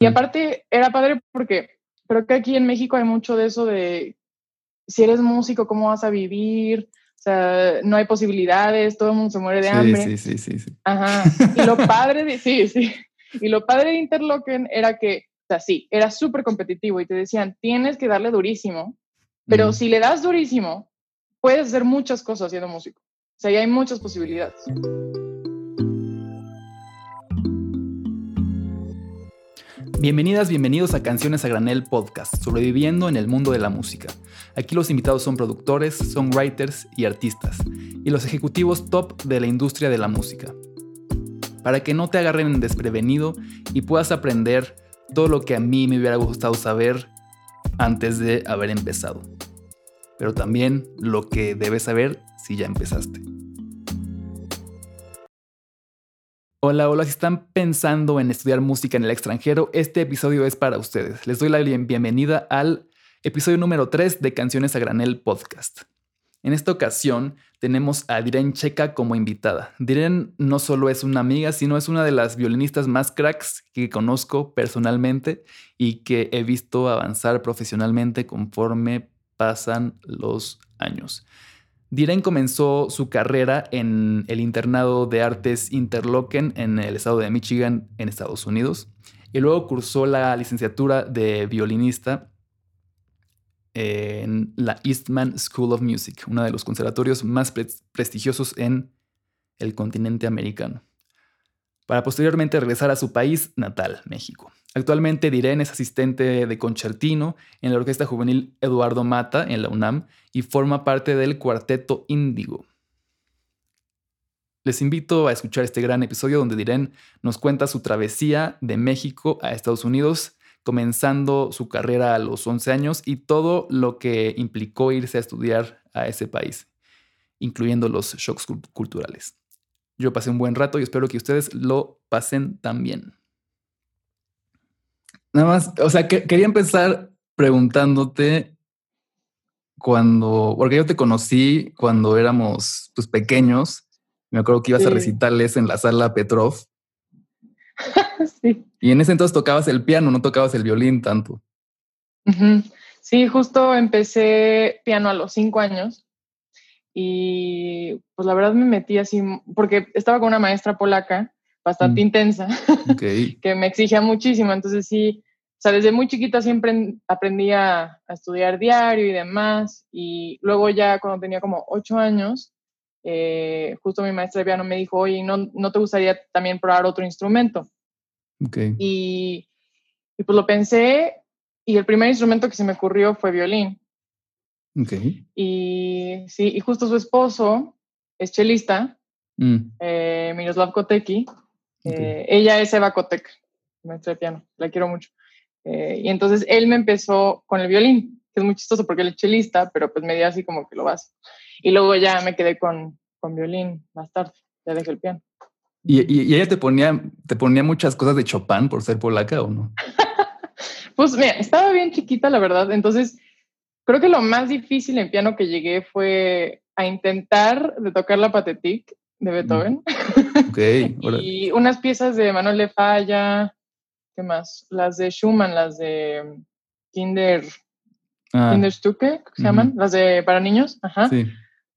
Y aparte era padre porque creo que aquí en México hay mucho de eso de si eres músico, ¿cómo vas a vivir? O sea, no hay posibilidades, todo el mundo se muere de hambre. Sí, sí, sí, sí. Ajá. Y lo padre de, sí, sí. Y lo padre de Interlochen era que, o sea, sí, era súper competitivo y te decían, tienes que darle durísimo, pero si le das durísimo, puedes hacer muchas cosas siendo músico. O sea, ya hay muchas posibilidades. Bienvenidas, bienvenidos a Canciones a Granel Podcast, sobreviviendo en el mundo de la música. Aquí los invitados son productores, songwriters y artistas, y los ejecutivos top de la industria de la música. Para que no te agarren desprevenido y puedas aprender todo lo que a mí me hubiera gustado saber antes de haber empezado. Pero también lo que debes saber si ya empezaste. Hola, hola, si están pensando en estudiar música en el extranjero, este episodio es para ustedes. Les doy la bienvenida al episodio número 3 de Canciones a Granel Podcast. En esta ocasión tenemos a Diren Checa como invitada. Diren no solo es una amiga, sino es una de las violinistas más cracks que conozco personalmente y que he visto avanzar profesionalmente conforme pasan los años. Diren comenzó su carrera en el internado de artes Interlochen en el estado de Michigan, en Estados Unidos, y luego cursó la licenciatura de violinista en la Eastman School of Music, uno de los conservatorios más prestigiosos en el continente americano, para posteriormente regresar a su país natal, México. Actualmente Diren es asistente de concertino en la Orquesta Juvenil Eduardo Mata en la UNAM y forma parte del Cuarteto Índigo. Les invito a escuchar este gran episodio donde Diren nos cuenta su travesía de México a Estados Unidos, comenzando su carrera a los 11 años y todo lo que implicó irse a estudiar a ese país, incluyendo los shocks culturales. Yo pasé un buen rato y espero que ustedes lo pasen también. Nada más, o sea, que, quería empezar preguntándote cuando, porque yo te conocí cuando éramos pues pequeños, me acuerdo que ibas a recitarles en la sala Petrov. sí. Y en ese entonces tocabas el piano, no tocabas el violín tanto. Sí, justo empecé piano a los cinco años y pues la verdad me metí así, porque estaba con una maestra polaca bastante mm. intensa, que me exigía muchísimo. Entonces sí, o sea, desde muy chiquita siempre aprendí a, estudiar diario y demás. Y luego ya cuando tenía como ocho años, eh, justo mi maestra de piano me dijo, oye, ¿no, ¿no te gustaría también probar otro instrumento? Y, y pues lo pensé y el primer instrumento que se me ocurrió fue violín. Y sí, y justo su esposo es chelista, mm. eh, Miroslav Koteki, eh, ella es Eva Kotek, maestra de piano, la quiero mucho. Eh, y entonces él me empezó con el violín, que es muy chistoso porque él es chelista, pero pues me dio así como que lo vas. Y luego ya me quedé con, con violín más tarde, ya dejé el piano. ¿Y, y, ella te ponía, te ponía muchas cosas de Chopin por ser polaca o no? pues mira, estaba bien chiquita, la verdad. Entonces, creo que lo más difícil en piano que llegué fue a intentar de tocar la patetique de Beethoven. Ok. y unas piezas de Manuel de Falla, ¿qué más? Las de Schumann, las de Kinder, ah. Kinderstücke, ¿qué se llaman? Las de para niños, ajá. Sí.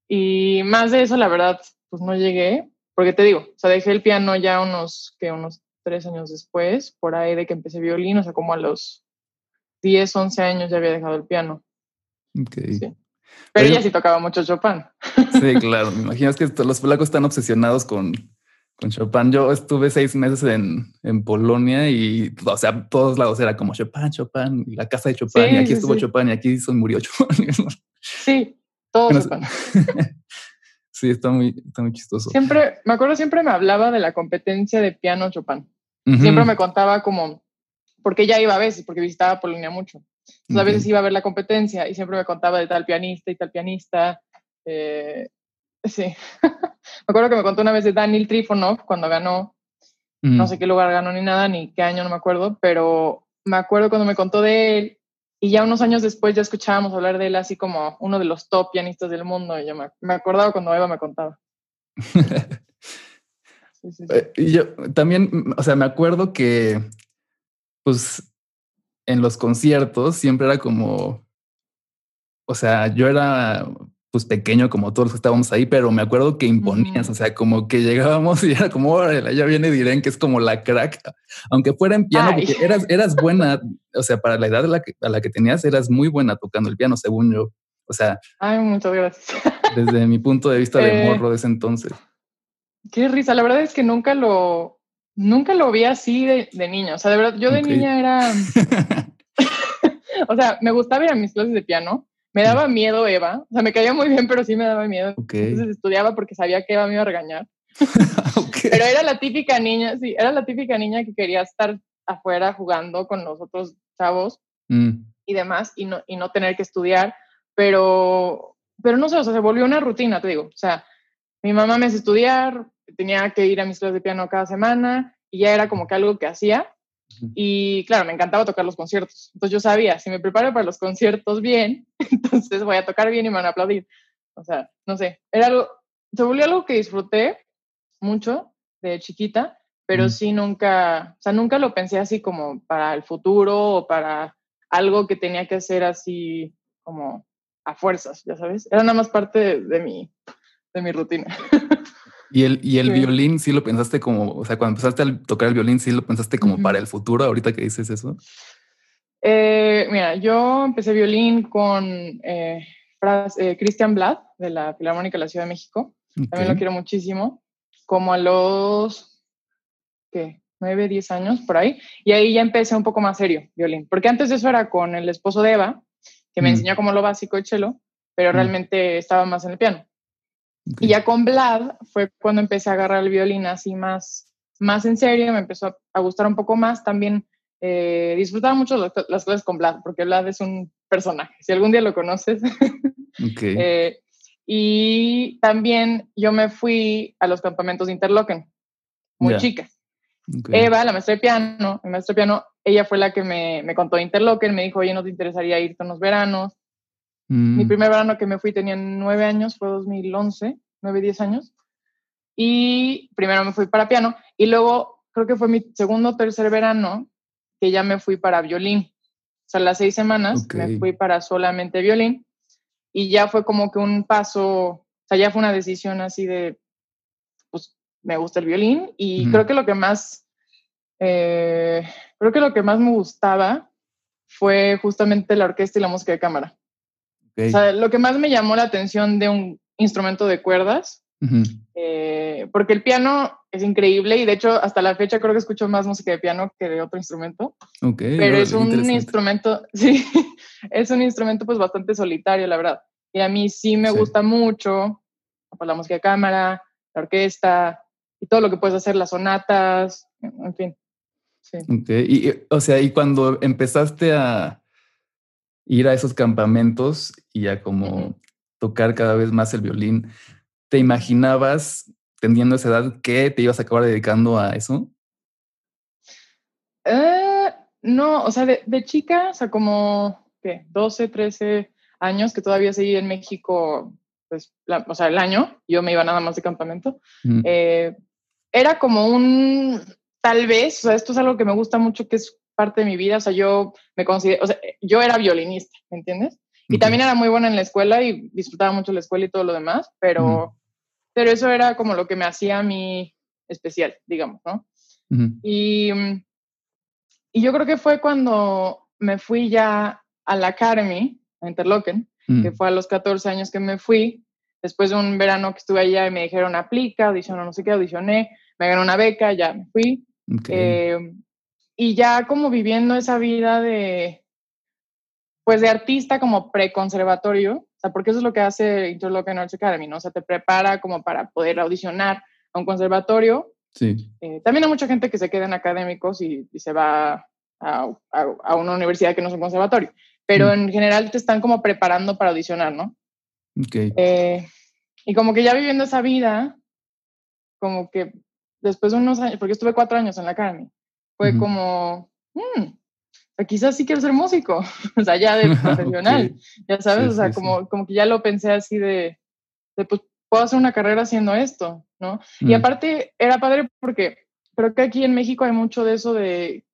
Y más de eso, la verdad, pues no llegué, porque te digo, o sea, dejé el piano ya unos, que unos tres años después, por ahí de que empecé violín, o sea, como a los 10, 11 años ya había dejado el piano. Ok. Sí. Pero, ella sí tocaba mucho Chopin. Sí, claro. Me imagino que los polacos están obsesionados con, con Chopin. Yo estuve seis meses en, en, Polonia y, o sea, todos lados era como Chopin, Chopin, y la casa de Chopin, y aquí estuvo Chopin, y aquí se murió Chopin. Sí, todo Chopin. sí, está muy, está muy chistoso. Siempre, me acuerdo, siempre me hablaba de la competencia de piano Chopin. Siempre me contaba como, porque ella iba a veces, porque visitaba Polonia mucho. Entonces, a veces iba a ver la competencia y siempre me contaba de tal pianista y tal pianista. Eh, sí. me acuerdo que me contó una vez de Daniel Trifonov cuando ganó. No sé qué lugar ganó ni nada, ni qué año, no me acuerdo, pero me acuerdo cuando me contó de él y ya unos años después ya escuchábamos hablar de él así como uno de los top pianistas del mundo. Y yo me, me acordaba cuando Eva me contaba. Eh, y yo también, o sea, me acuerdo que pues en los conciertos siempre era como, o sea, yo era pues pequeño como todos los que estábamos ahí, pero me acuerdo que imponías, o sea, como que llegábamos y era como, ya viene Diren, que es como la crack, aunque fuera en piano, porque eras, eras buena, o sea, para la edad a la, que, a la que tenías, eras muy buena tocando el piano, según yo. O sea, ay, muchas gracias. Desde mi punto de vista de eh, morro de ese entonces. Qué risa, la verdad es que nunca lo, nunca lo vi así de, de niña, o sea, de verdad, yo de niña era, o sea, me gustaba ir a mis clases de piano, me daba miedo Eva, o sea, me caía muy bien, pero sí me daba miedo. Entonces estudiaba porque sabía que Eva me iba a regañar. Pero era la típica niña, sí, era la típica niña que quería estar afuera jugando con los otros chavos mm. y demás y no, y no tener que estudiar, pero, pero no sé, o sea, se volvió una rutina, te digo. O sea, mi mamá me hace estudiar, tenía que ir a mis clases de piano cada semana y ya era como que algo que hacía y claro, me encantaba tocar los conciertos. Entonces yo sabía, si me preparo para los conciertos bien, entonces voy a tocar bien y me van a aplaudir. O sea, no sé, era algo, se volvió algo que disfruté mucho de chiquita, pero sí nunca, o sea, nunca lo pensé así como para el futuro o para algo que tenía que hacer así como a fuerzas, ya sabes. Era nada más parte de mi, de mi rutina. ¿Y el, y el violín sí lo pensaste como, o sea, cuando empezaste a tocar el violín, sí lo pensaste como para el futuro, ahorita que dices eso? Eh, mira, yo empecé violín con eh, eh, Christian Blad de la Filarmónica de la Ciudad de México. También lo quiero muchísimo. Como a los, ¿qué? 9, 10 años por ahí. Y ahí ya empecé un poco más serio violín. Porque antes de eso era con el esposo de Eva, que me enseñó como lo básico de cello, pero realmente estaba más en el piano. Y ya con Vlad fue cuando empecé a agarrar el violín así más, más en serio, me empezó a gustar un poco más. También eh, disfrutaba mucho las, las, clases con Vlad, porque Vlad es un personaje. Si algún día lo conoces. eh, y también yo me fui a los campamentos de Interlochen, muy chica. Eva, la maestra de piano, mi maestra de piano, ella fue la que me, me contó de Interlochen, me dijo, oye, ¿no te interesaría irte unos veranos? Mi mm. primer verano que me fui tenía nueve años, fue 2011, nueve, diez años. Y primero me fui para piano y luego creo que fue mi segundo o tercer verano que ya me fui para violín. O sea, las seis semanas me fui para solamente violín y ya fue como que un paso, o sea, ya fue una decisión así de, pues me gusta el violín y creo que lo que más, eh, creo que lo que más me gustaba fue justamente la orquesta y la música de cámara. O sea, lo que más me llamó la atención de un instrumento de cuerdas, eh, porque el piano es increíble y de hecho hasta la fecha creo que escucho más música de piano que de otro instrumento. pero es un instrumento, sí, es un instrumento pues bastante solitario, la verdad. Y a mí sí me gusta mucho pues, la música de cámara, la orquesta y todo lo que puedes hacer, las sonatas, en fin. Sí. Y, o sea, y cuando empezaste a, ir a esos campamentos y a como tocar cada vez más el violín, ¿te imaginabas teniendo esa edad que te ibas a acabar dedicando a eso? Eh, no, o sea, de, chica, o sea, como ¿qué? 12, 13 años que todavía seguí en México, pues, o sea, el año, yo me iba nada más de campamento. Eh, era como un, tal vez, o sea, esto es algo que me gusta mucho, que es parte de mi vida, o sea, yo me considero, o sea, yo era violinista, ¿me entiendes? Y también era muy buena en la escuela y disfrutaba mucho la escuela y todo lo demás, pero, pero eso era como lo que me hacía a mí especial, digamos, ¿no? y, y, yo creo que fue cuando me fui ya a la Academy, a Interlochen, que fue a los 14 años que me fui, después de un verano que estuve allá y me dijeron aplica, audicionó, no sé qué, audicioné, me gané una beca, ya me fui. Eh, y ya como viviendo esa vida de, pues de artista como preconservatorio, o sea, porque eso es lo que hace Interlochen Arts Academy, ¿no? O sea, te prepara como para poder audicionar a un conservatorio. Sí. Eh, también hay mucha gente que se queda en académicos y, se va a, a, una universidad que no es un conservatorio, pero mm. en general te están como preparando para audicionar, ¿no? Ok. Eh, y como que ya viviendo esa vida, como que después de unos años, porque estuve cuatro años en la Academy, fue como, mm, quizás sí quiero ser músico, o sea, ya de profesional, ya sabes, o sea, como, como que ya lo pensé así de, de, pues puedo hacer una carrera haciendo esto, ¿no? Y mm. aparte era padre porque creo que aquí en México hay mucho de eso de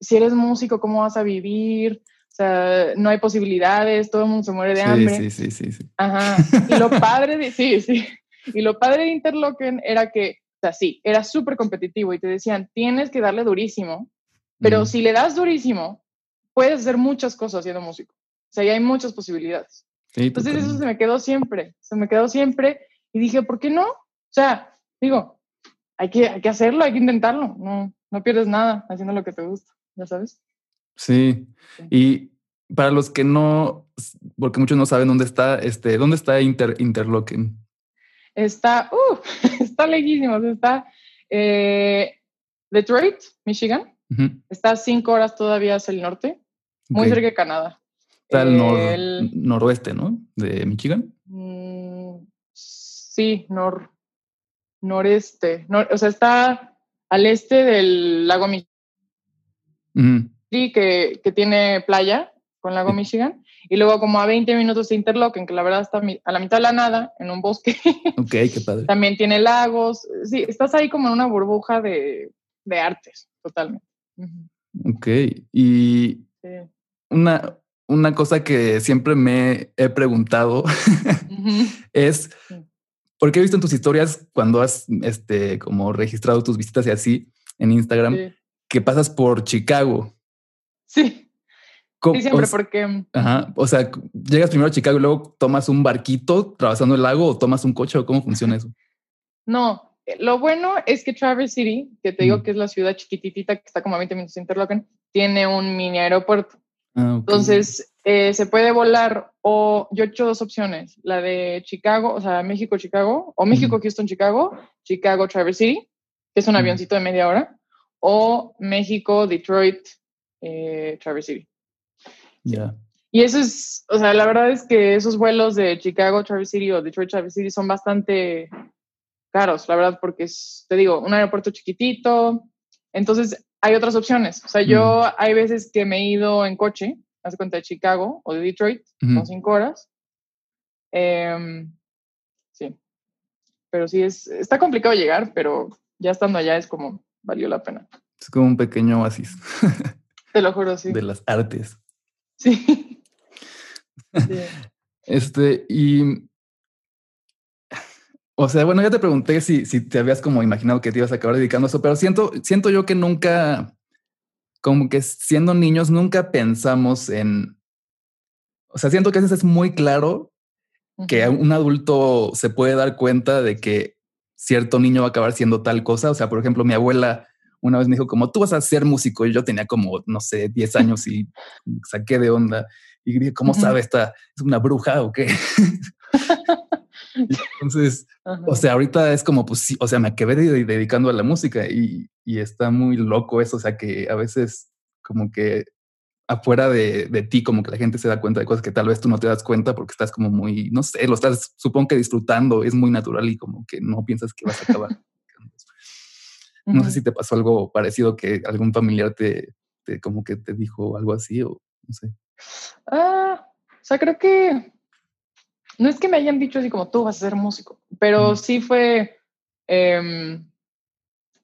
si eres músico, ¿cómo vas a vivir? O sea, no hay posibilidades, todo el mundo se muere de hambre. Sí, sí, sí, sí. Ajá. Y lo padre de, sí, sí. Y lo padre de Interlochen era que, o sea, sí, era súper competitivo y te decían, tienes que darle durísimo, pero si le das durísimo, puedes hacer muchas cosas siendo músico. O sea, y hay muchas posibilidades. Entonces eso se me quedó siempre, se me quedó siempre y dije, ¿por qué no? O sea, digo, hay que, hay que hacerlo, hay que intentarlo, no, no pierdes nada haciendo lo que te gusta, ya sabes. Sí. Y para los que no, porque muchos no saben dónde está, este, ¿dónde está Inter, Interlochen? Está, uh, está lejísimo, está eh, Detroit, Michigan. Está cinco horas todavía hacia el norte, muy cerca de Canadá. Está al noroeste, ¿no? De Michigan. Mm, sí, nor, noreste. o sea, está al este del lago Michigan. Sí, que, que, tiene playa con lago Michigan. Y luego como a 20 minutos de Interlochen, que la verdad está a la mitad de la nada, en un bosque. Ok, qué padre. También tiene lagos. Sí, estás ahí como en una burbuja de, de artes, totalmente. Ok, y una, una cosa que siempre me he preguntado es, porque he visto en tus historias cuando has este, como registrado tus visitas y así en Instagram, que pasas por Chicago. Sí. Sí, siempre porque... Mm, ajá, o sea, llegas primero a Chicago y luego tomas un barquito atravesando el lago o tomas un coche o cómo funciona eso. No, eh, lo bueno es que Traverse City, que te digo que es la ciudad chiquititita que está como a 20 minutos de Interlochen, tiene un mini aeropuerto. Ah, Entonces, eh, se puede volar o yo he hecho dos opciones, la de Chicago, o sea, México-Chicago, o México-Houston-Chicago, Chicago-Traverse City, que es un avioncito de media hora, o México-Detroit, eh, City. Ya. Y eso es, o sea, la verdad es que esos vuelos de Chicago, Traverse City o Detroit, Traverse City son bastante caros, la verdad, porque es, te digo, un aeropuerto chiquitito. Entonces, hay otras opciones. O sea, yo hay veces que me he ido en coche, hace cuenta de Chicago o de Detroit, son cinco horas. Em, sí. Pero sí, es, está complicado llegar, pero ya estando allá es como, valió la pena. Es como un pequeño oasis. Te lo juro, sí. De las artes. Sí. Este, y. O sea, bueno, ya te pregunté si, si te habías como imaginado que te ibas a acabar dedicando a eso, pero siento, siento yo que nunca, como que siendo niños, nunca pensamos en. O sea, siento que a veces es muy claro que un adulto se puede dar cuenta de que cierto niño va a acabar siendo tal cosa. O sea, por ejemplo, mi abuela una vez me dijo como tú vas a ser músico y yo tenía como, no sé, 10 años y saqué de onda y dije, ¿cómo sabe esta? ¿Es una bruja o qué? Entonces, o sea, ahorita es como, pues sí, o sea, me acabé dedicando a la música y, y, está muy loco eso, o sea, que a veces como que afuera de, de, ti, como que la gente se da cuenta de cosas que tal vez tú no te das cuenta porque estás como muy, no sé, lo estás, supongo que disfrutando, es muy natural y como que no piensas que vas a acabar. No sé si te pasó algo parecido que algún familiar te, te, como que te dijo algo así o no sé. Ah, o sea, creo que no es que me hayan dicho así como tú vas a ser músico, pero sí fue, em,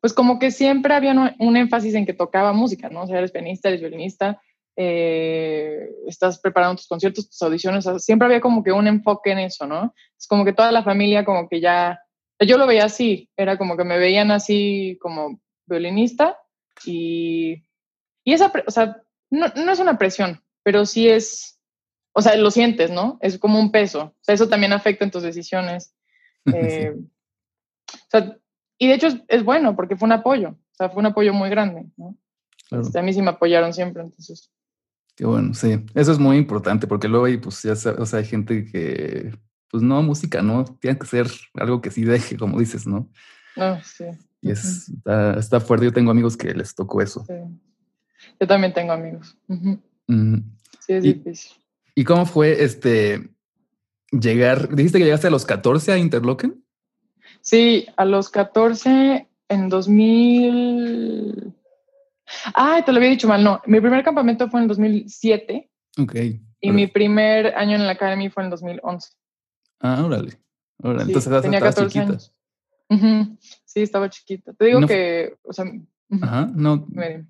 pues como que siempre había un, énfasis en que tocaba música, ¿no? O sea, eres pianista, eres violinista, eh, estás preparando tus conciertos, tus audiciones, siempre había como que un enfoque en eso, ¿no? Es como que toda la familia como que ya yo lo veía así, era como que me veían así como violinista y, y esa, o sea, no, no, es una presión, pero sí es, o sea, lo sientes, ¿no? Es como un peso, o sea, eso también afecta en tus decisiones. Eh, o sea, y de hecho es, bueno porque fue un apoyo, o sea, fue un apoyo muy grande, ¿no? Este, a mí sí me apoyaron siempre, entonces. Qué bueno, sí, eso es muy importante porque luego hay, pues ya, o sea, hay gente que pues no, música no, tiene que ser algo que sí deje, como dices, ¿no? No, sí. Y es, está, fuerte. Yo tengo amigos que les tocó eso. Sí. Yo también tengo amigos. Sí, es difícil. ¿Y cómo fue este llegar? Dijiste que llegaste a los 14 a Interlochen. Sí, a los 14 en 2000. Ah, te lo había dicho mal, no. Mi primer campamento fue en 2007. Ok. Y mi primer año en la academia fue en 2011. Ah, órale. órale. Entonces tenía 14 chiquita. años. Sí, estaba chiquita. Te digo que, o sea, Ajá, no. Bueno,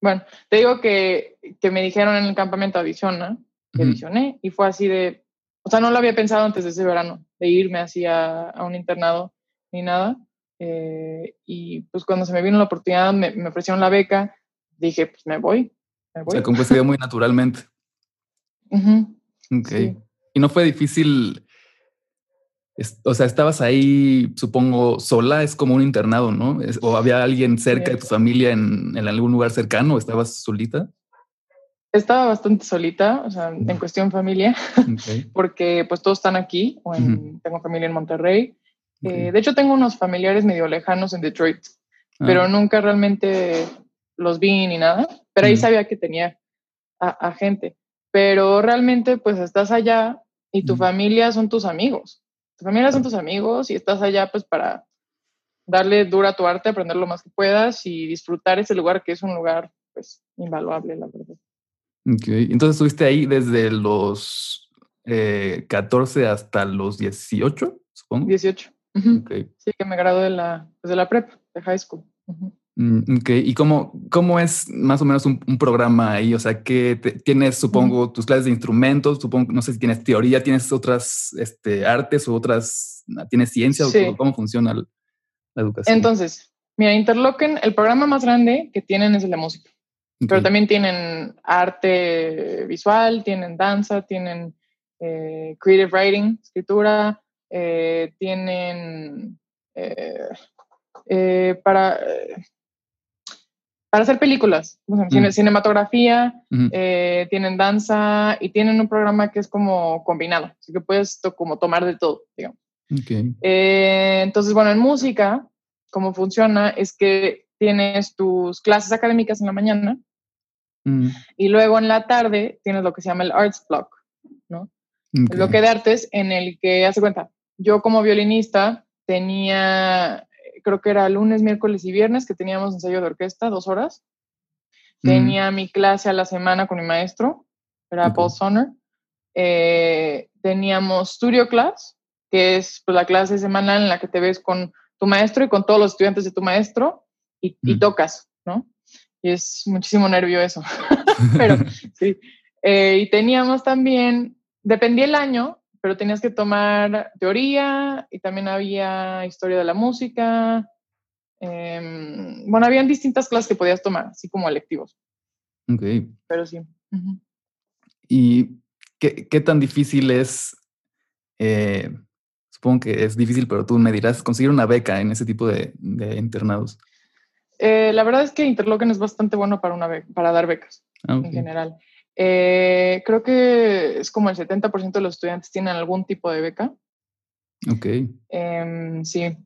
Bueno, te digo que, que me dijeron en el campamento audiciona, que audicioné, y fue así de, o sea, no lo había pensado antes de ese verano, de irme así a, a un internado ni nada. Eh, y pues cuando se me vino la oportunidad, me, me, ofrecieron la beca, dije, pues me voy. Me voy. O sea, muy naturalmente. Ok. Y no fue difícil o sea, estabas ahí, supongo, sola, es como un internado, ¿no? ¿O había alguien cerca de tu familia en, algún lugar cercano o estabas solita? Estaba bastante solita, o sea, en cuestión familia, porque pues todos están aquí, o tengo familia en Monterrey. Eh, de hecho, tengo unos familiares medio lejanos en Detroit, pero ah. nunca realmente los vi ni nada, pero ahí sabía que tenía a, gente. Pero realmente, pues estás allá y tu familia son tus amigos. Tu familia son tus amigos y estás allá pues para darle dura a tu arte, aprender lo más que puedas y disfrutar ese lugar que es un lugar pues invaluable, la verdad. Ok, entonces estuviste ahí desde los 14 eh, hasta los 18, supongo. 18. Sí, que me gradué de la, pues, de la prep, de high school. Ok, ¿y cómo, cómo es más o menos un, programa ahí? O sea, que tienes, supongo, tus clases de instrumentos, supongo, no sé si tienes teoría, tienes otras este, artes o otras, tienes ciencia o cómo funciona la, educación. Entonces, mira, Interlochen, el programa más grande que tienen es el de música, pero también tienen arte visual, tienen danza, tienen eh, creative writing, escritura, eh, tienen... Eh, para para hacer películas, mm. cinematografía, eh, tienen danza y tienen un programa que es como combinado, así que puedes como tomar de todo, digamos. Eh, entonces, bueno, en música, cómo funciona es que tienes tus clases académicas en la mañana mm. y luego en la tarde tienes lo que se llama el arts block, ¿no? El bloque de artes en el que, hace cuenta, yo como violinista tenía creo que era lunes, miércoles y viernes que teníamos ensayo de orquesta, dos horas. Mm. Tenía mi clase a la semana con mi maestro, era Paul Sonner. Eh, teníamos Studio Class, que es pues, la clase semanal en la que te ves con tu maestro y con todos los estudiantes de tu maestro y, mm. tocas, ¿no? Y es muchísimo nervio eso. Pero sí. Eh, y teníamos también, dependía el año, pero tenías que tomar teoría y también había historia de la música. Em, bueno, habían distintas clases que podías tomar, así como electivos. Ok. Pero sí. ¿Y qué, qué, tan difícil es? Eh, supongo que es difícil, pero tú me dirás, conseguir una beca en ese tipo de, de internados. Eh, la verdad es que Interlochen es bastante bueno para, una para dar becas ah, en general. Eh, creo que es como el 70% de los estudiantes tienen algún tipo de beca. Ok. Em, sí.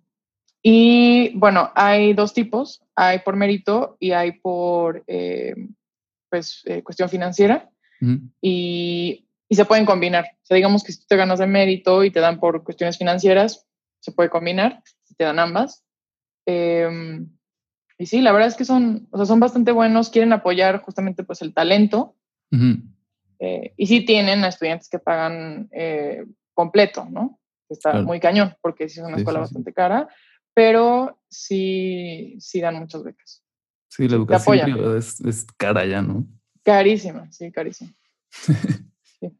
Y bueno, hay dos tipos. Hay por mérito y hay por eh, pues, eh, cuestión financiera. y, y, se pueden combinar. O sea, digamos que si tú te ganas de mérito y te dan por cuestiones financieras, se puede combinar te dan ambas. Em, y sí, la verdad es que son, o sea, son bastante buenos, quieren apoyar justamente pues el talento eh, y sí tienen a estudiantes que pagan eh, completo, ¿no? Está muy cañón, porque sí es una escuela bastante cara, pero sí, sí dan muchas becas. Sí, la educación es, es, cara ya, ¿no? Carísima, sí, carísima.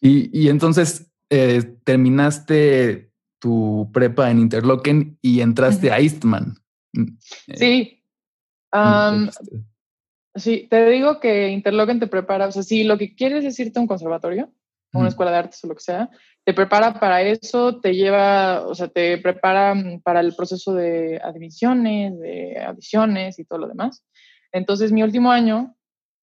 y, y, entonces eh, terminaste tu prepa en Interlochen y entraste a Eastman. Mm, sí. Sí, te digo que Interlochen te prepara, o sea, si lo que quieres es irte a un conservatorio, una escuela de artes o lo que sea, te prepara para eso, te lleva, o sea, te prepara mm, para el proceso de admisiones, de audiciones y todo lo demás. Entonces, mi último año,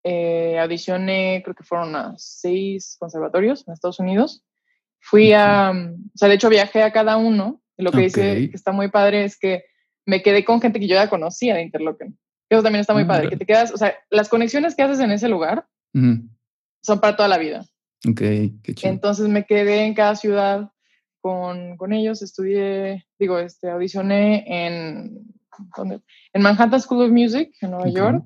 eh, audicioné, creo que fueron a seis conservatorios en Estados Unidos. Fui a, mm, o sea, de hecho viajé a cada uno, y lo que dice que está muy padre es que me quedé con gente que yo ya conocía de Interlochen. Eso también está muy padre, que te quedas, o sea, las conexiones que haces en ese lugar son para toda la vida. Ok, qué chido. Entonces me quedé en cada ciudad con, con ellos, estudié, digo, este, audicioné en, en Manhattan School of Music, en Nueva York,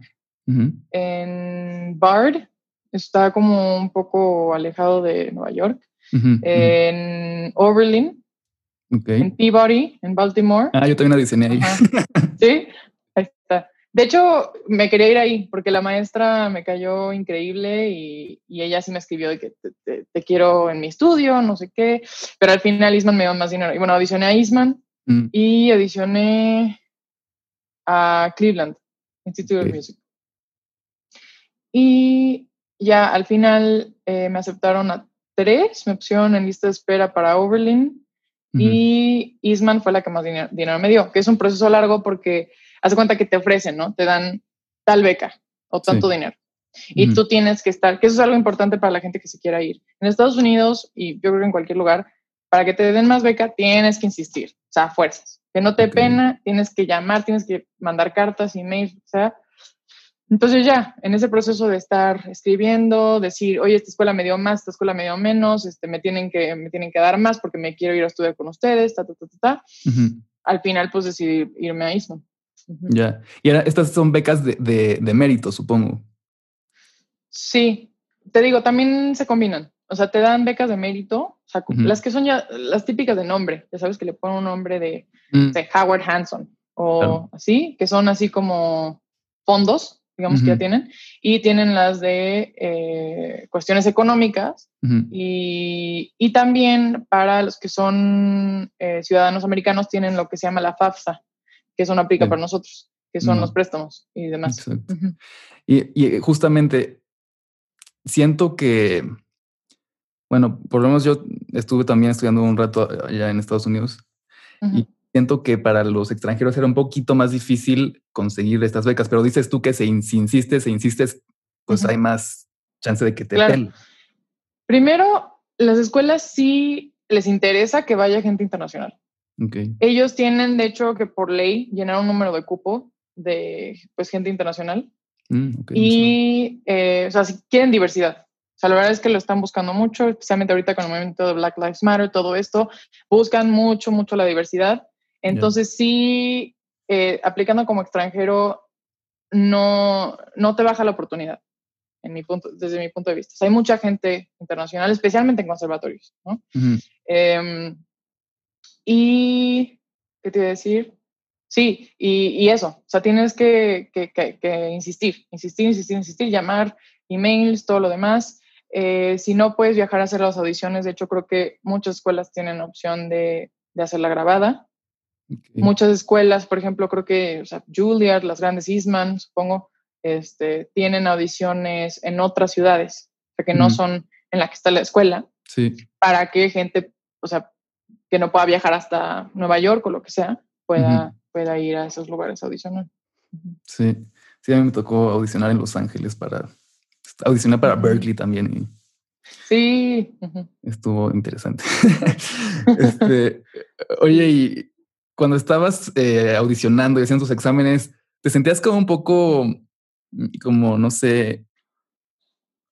en Bard, está como un poco alejado de Nueva York, en Oberlin, en Peabody, en Baltimore. Ah, yo también audicioné ahí. sí. De hecho, me quería ir ahí porque la maestra me cayó increíble y, ella sí me escribió de que te, quiero en mi estudio, no sé qué, pero al final Isman me dio más dinero. Y bueno, audicioné a Isman mm. y audicioné a Cleveland, Institute of Music. Y ya al final eh, me aceptaron a tres, me pusieron en lista de espera para Oberlin y Isman fue la que más dinero, me dio, que es un proceso largo porque hace cuenta que te ofrecen, ¿no? Te dan tal beca o tanto dinero. Y tú tienes que estar, que eso es algo importante para la gente que se quiera ir. En Estados Unidos y yo creo que en cualquier lugar, para que te den más beca tienes que insistir, o sea, fuerzas. Que no te pena, tienes que llamar, tienes que mandar cartas, emails, o sea, entonces ya, en ese proceso de estar escribiendo, decir, oye, esta escuela me dio más, esta escuela me dio menos, este, me, tienen que, me tienen que dar más porque me quiero ir a estudiar con ustedes, ta, ta, ta, ta, ta. Al final, pues decidí irme a ISMO. Ya. Y ahora, estas son becas de, de, mérito, supongo. Sí. Te digo, también se combinan. O sea, te dan becas de mérito, o sea, las que son ya las típicas de nombre, ya sabes que le ponen un nombre de, mm. Howard Hanson o así, que son así como fondos digamos que ya tienen, y tienen las de eh, cuestiones económicas y, y, también para los que son eh, ciudadanos americanos tienen lo que se llama la FAFSA, que eso no aplica para nosotros, que son los préstamos y demás. y, y, justamente siento que, bueno, por lo menos yo estuve también estudiando un rato allá en Estados Unidos y siento que para los extranjeros era un poquito más difícil conseguir estas becas, pero dices tú que se insistes, se insistes, pues hay más chance de que te den. Primero, las escuelas sí les interesa que vaya gente internacional. Ellos tienen, de hecho, que por ley llenar un número de cupo de pues, gente internacional. Mm, y, eh, o sea, si quieren diversidad. O sea, la verdad es que lo están buscando mucho, especialmente ahorita con el movimiento de Black Lives Matter, todo esto, buscan mucho, mucho la diversidad. Entonces, sí, eh, aplicando como extranjero, no, no te baja la oportunidad, en mi punto, desde mi punto de vista. hay mucha gente internacional, especialmente en conservatorios, ¿no? Em, y, ¿qué te iba a decir? Sí, y, eso, o sea, tienes que, que, insistir, insistir, insistir, insistir, llamar, emails, todo lo demás. Eh, si no puedes viajar a hacer las audiciones, de hecho creo que muchas escuelas tienen opción de, de hacerla grabada. Muchas escuelas, por ejemplo, creo que o sea, Juilliard, las grandes Eastman, supongo, este, tienen audiciones en otras ciudades, o sea, que no son en la que está la escuela, sí. para que gente, o sea, que no pueda viajar hasta Nueva York o lo que sea, pueda, pueda ir a esos lugares a audicionar. Sí, sí, a mí me tocó audicionar en Los Ángeles para, audicionar para Berkeley también. Y sí. Estuvo interesante. este, oye, y cuando estabas eh, audicionando y haciendo tus exámenes, ¿te sentías como un poco, como, no sé,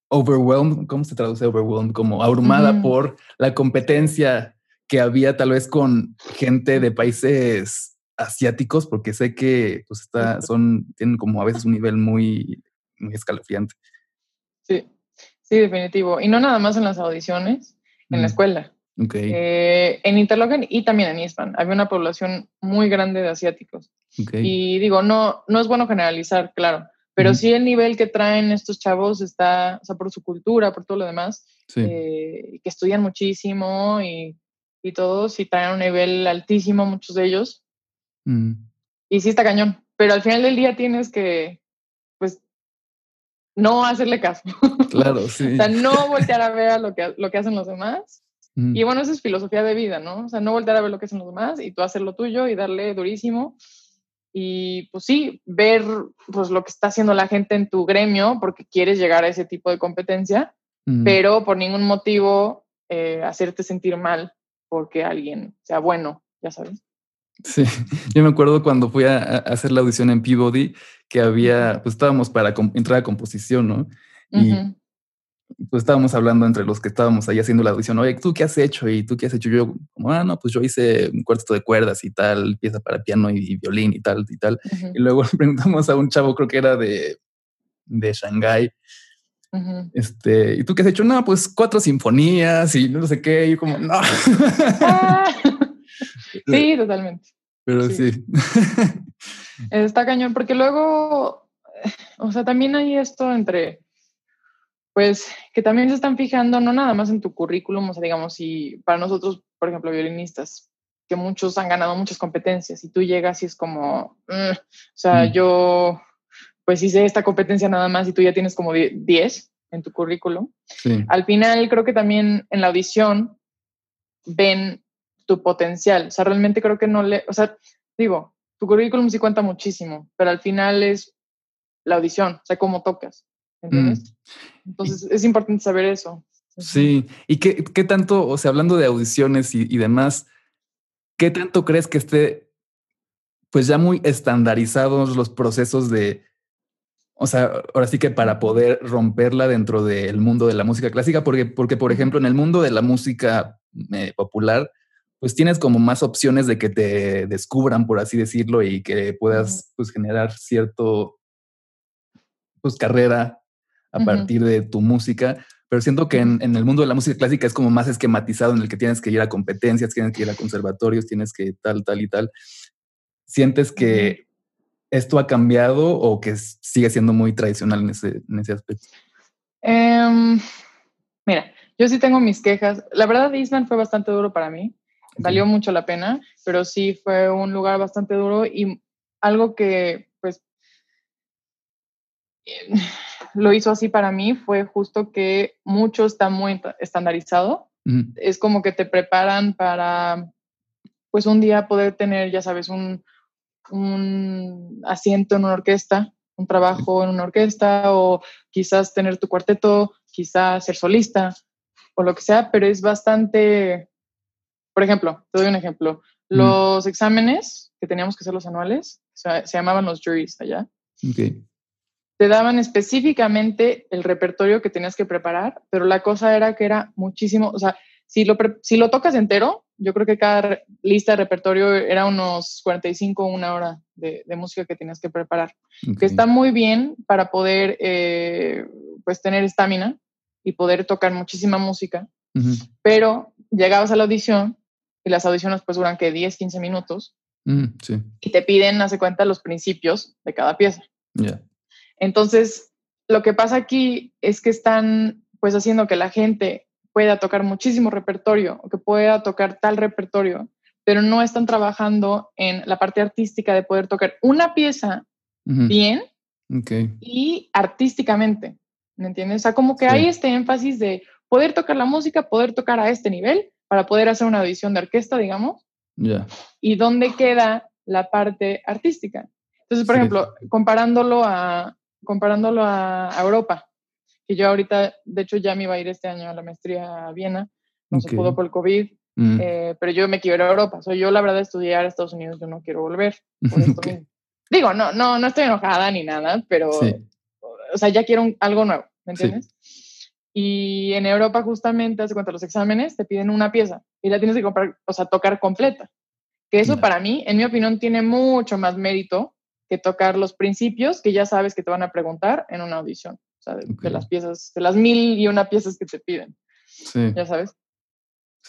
overwhelmed? ¿Cómo se traduce overwhelmed? Como abrumada por la competencia que había tal vez con gente de países asiáticos, porque sé que pues está, son, tienen como a veces un nivel muy, muy escalofriante. Sí, sí, definitivo. Y no nada más en las audiciones, en la escuela. Eh, en Interlochen y también en Eastman había una población muy grande de asiáticos. Y digo, no, no es bueno generalizar, claro, pero sí el nivel que traen estos chavos está, o sea, por su cultura, por todo lo demás, eh, que estudian muchísimo y, y todos, y traen un nivel altísimo, muchos de ellos. Mm. Y sí está cañón, pero al final del día tienes que, pues, no hacerle caso. Claro, sí. o sea, no voltear a ver lo que, lo que hacen los demás y bueno, esa es filosofía de vida, ¿no? O sea, no volver a ver lo que hacen los demás y tú hacer lo tuyo y darle durísimo. Y pues sí, ver pues lo que está haciendo la gente en tu gremio porque quieres llegar a ese tipo de competencia, pero por ningún motivo eh, hacerte sentir mal porque alguien sea bueno, ya sabes. Sí, yo me acuerdo cuando fui a, hacer la audición en Peabody que había, pues estábamos para entrar a composición, ¿no? Y pues estábamos hablando entre los que estábamos ahí haciendo la audición, oye, ¿tú qué has hecho? Y tú qué has hecho? Yo, como, ah, no, pues yo hice un cuarto de cuerdas y tal, pieza para piano y, violín y tal y tal. Y luego preguntamos a un chavo, creo que era de, de Shanghái, este, ¿y tú qué has hecho? No, pues cuatro sinfonías y no sé qué. Y yo como, no. Ah. sí, totalmente. Pero sí. Está cañón, porque luego, o sea, también hay esto entre, pues, que también se están fijando no nada más en tu currículum, o sea, digamos, si para nosotros, por ejemplo, violinistas, que muchos han ganado muchas competencias y tú llegas y es como, mm", o sea, mm. yo, pues hice esta competencia nada más y tú ya tienes como 10 en tu currículum. Al final, creo que también en la audición ven tu potencial. O sea, realmente creo que no le, o sea, digo, tu currículum sí cuenta muchísimo, pero al final es la audición, o sea, cómo tocas. ¿Entiendes? Mm. Entonces, es importante saber eso. Sí, y qué, qué, tanto, o sea, hablando de audiciones y, y demás, ¿qué tanto crees que esté, pues ya muy estandarizados los procesos de, o sea, ahora sí que para poder romperla dentro del mundo de la música clásica, porque, porque por ejemplo, en el mundo de la música eh, popular, pues tienes como más opciones de que te descubran, por así decirlo, y que puedas pues generar cierto, pues carrera a partir de tu música. Pero siento que en, el mundo de la música clásica es como más esquematizado en el que tienes que ir a competencias, tienes que ir a conservatorios, tienes que tal, tal y tal. ¿Sientes que esto ha cambiado o que sigue siendo muy tradicional en ese, en ese aspecto? Em, mira, yo sí tengo mis quejas. La verdad, Island fue bastante duro para mí. Valió mucho la pena, pero sí fue un lugar bastante duro y algo que, pues, lo hizo así para mí fue justo que mucho está muy estandarizado. Es como que te preparan para, pues, un día poder tener, ya sabes, un, un asiento en una orquesta, un trabajo en una orquesta o quizás tener tu cuarteto, quizás ser solista o lo que sea, pero es bastante, por ejemplo, te doy un ejemplo, los exámenes que teníamos que hacer los anuales, se, llamaban los juries allá, te daban específicamente el repertorio que tenías que preparar, pero la cosa era que era muchísimo, o sea, si lo, si lo tocas entero, yo creo que cada lista de repertorio era unos 45 o una hora de, música que tenías que preparar, que está muy bien para poder eh, pues tener estamina y poder tocar muchísima música, pero llegabas a la audición y las audiciones pues duran que 10, 15 minutos y te piden, hace cuenta, los principios de cada pieza. Entonces, lo que pasa aquí es que están pues haciendo que la gente pueda tocar muchísimo repertorio o que pueda tocar tal repertorio, pero no están trabajando en la parte artística de poder tocar una pieza bien y artísticamente. ¿Me entiendes? O sea, como que hay este énfasis de poder tocar la música, poder tocar a este nivel para poder hacer una audición de orquesta, digamos. Y dónde queda la parte artística. Entonces, por ejemplo, comparándolo a, comparándolo a Europa, que yo ahorita, de hecho ya me iba a ir este año a la maestría a Viena, no se pudo por el COVID, mm. eh, pero yo me quiero a Europa. Soy yo, la verdad, estudiar a Estados Unidos, yo no quiero volver. Digo, no, no, no estoy enojada ni nada, pero, o sea, ya quiero algo nuevo, ¿me entiendes? Y en Europa justamente, hace cuenta, los exámenes te piden una pieza y la tienes que comprar, o sea, tocar completa. Que eso para mí, en mi opinión, tiene mucho más mérito que tocar los principios que ya sabes que te van a preguntar en una audición sea, de, las piezas, de las mil y una piezas que te piden. Sí. Ya sabes.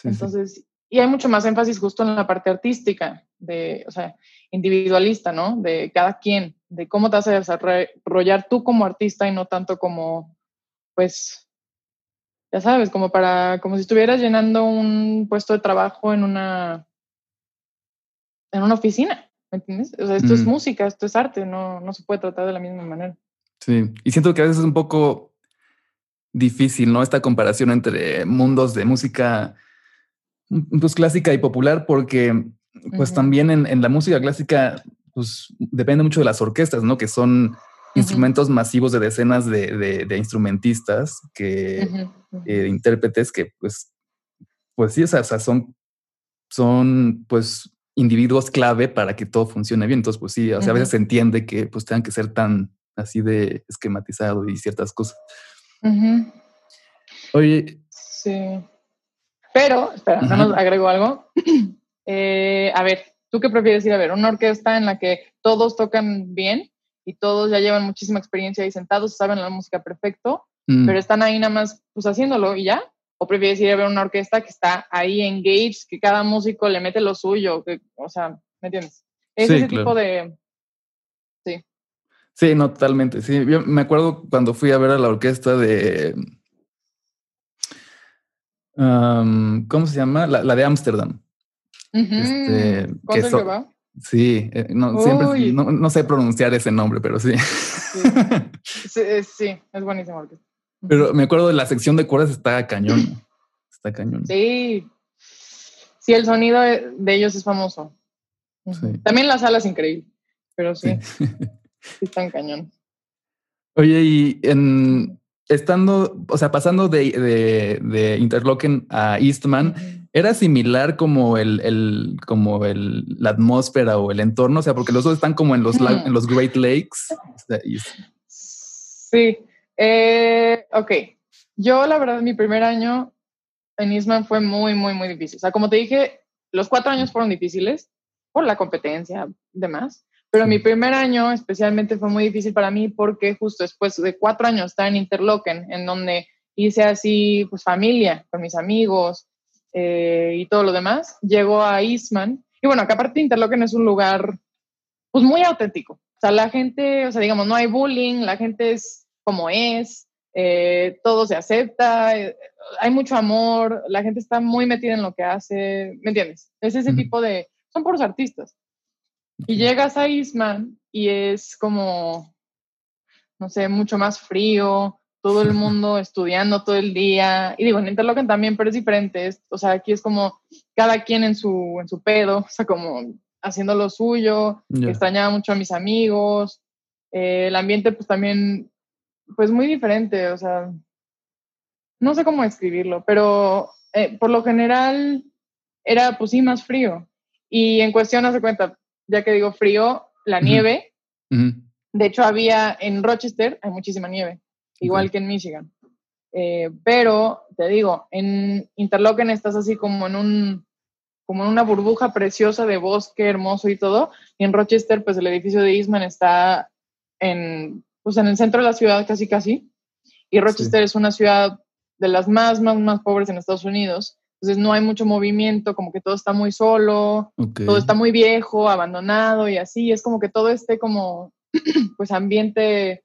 Entonces, y hay mucho más énfasis justo en la parte artística, de, o sea, individualista, ¿no? De cada quien, de cómo te vas a desarrollar tú como artista y no tanto como, pues, ya sabes, como para, como si estuvieras llenando un puesto de trabajo en una, en una oficina, ¿me entiendes? O sea, esto es música, esto es arte, no, no se puede tratar de la misma manera. Sí, y siento que a veces es un poco difícil, ¿no? Esta comparación entre mundos de música pues, clásica y popular, porque pues también en, la música clásica pues depende mucho de las orquestas, ¿no? Que son instrumentos masivos de decenas de, instrumentistas, que eh, intérpretes que pues, pues sí, o sea, son, son pues individuos clave para que todo funcione bien. Entonces, pues sí, o sea, a veces se entiende que pues tengan que ser tan así de esquematizado y ciertas cosas. Oye. Sí. Pero, espera, no nos agrego algo. Eh, a ver, ¿tú qué prefieres ir a ver? ¿Una orquesta en la que todos tocan bien y todos ya llevan muchísima experiencia ahí sentados, saben la música perfecto, mm. pero están ahí nada más pues haciéndolo y ya? ¿O prefieres ir a ver una orquesta que está ahí engaged, que cada músico le mete lo suyo? Que, o sea, ¿me entiendes? Es ese tipo de... Sí. No, totalmente. Sí, yo me acuerdo cuando fui a ver a la orquesta de... ¿Cómo se llama? La, de Ámsterdam. este, que Sí, eh, no, siempre, no, sé pronunciar ese nombre, pero sí. Sí, sí, es buenísimo. Pero me acuerdo de la sección de cuerdas está cañón. Está cañón. Sí. Sí, el sonido de, ellos es famoso. También la sala es increíble, pero sí, sí. están cañón. Oye, y en, estando, o sea, pasando de, de, de Interlochen a Eastman, ¿era similar como el, el, como el, la atmósfera o el entorno? O sea, porque los dos están como en los, en los Great Lakes. Sí. Eh, ok. Yo, la verdad, mi primer año en Eastman fue muy, muy, muy difícil. O sea, como te dije, los cuatro años fueron difíciles por la competencia, demás. Pero mi primer año especialmente fue muy difícil para mí porque justo después de cuatro años estar en Interlochen, en donde hice así, pues familia, con mis amigos eh, y todo lo demás, llegó a Eastman. Y bueno, acá aparte Interlochen es un lugar, pues muy auténtico. O sea, la gente, o sea, digamos, no hay bullying, la gente es como es, eh, todo se acepta, eh, hay mucho amor, la gente está muy metida en lo que hace, ¿me entiendes? Es ese tipo de, son puros artistas. Y llegas a Eastman y es como, no sé, mucho más frío, todo el mundo estudiando todo el día. Y digo, en Interlochen también, pero es diferente. o sea, aquí es como cada quien en su, en su pedo, o sea, como haciendo lo suyo. Extrañaba mucho a mis amigos. Eh, el ambiente, pues también, pues muy diferente, o sea, no sé cómo describirlo, pero eh, por lo general era, pues sí, más frío. Y en cuestión, hace cuenta, ya que digo frío, la nieve. De hecho, había en Rochester, hay muchísima nieve, igual que en Michigan. Eh, pero te digo, en Interlochen estás así como en un como en una burbuja preciosa de bosque hermoso y todo. Y en Rochester, pues el edificio de Eastman está en, pues en el centro de la ciudad casi casi. Y Rochester es una ciudad de las más, más, más pobres en Estados Unidos. Entonces no hay mucho movimiento, como que todo está muy solo, todo está muy viejo, abandonado y así. Es como que todo este como, pues ambiente,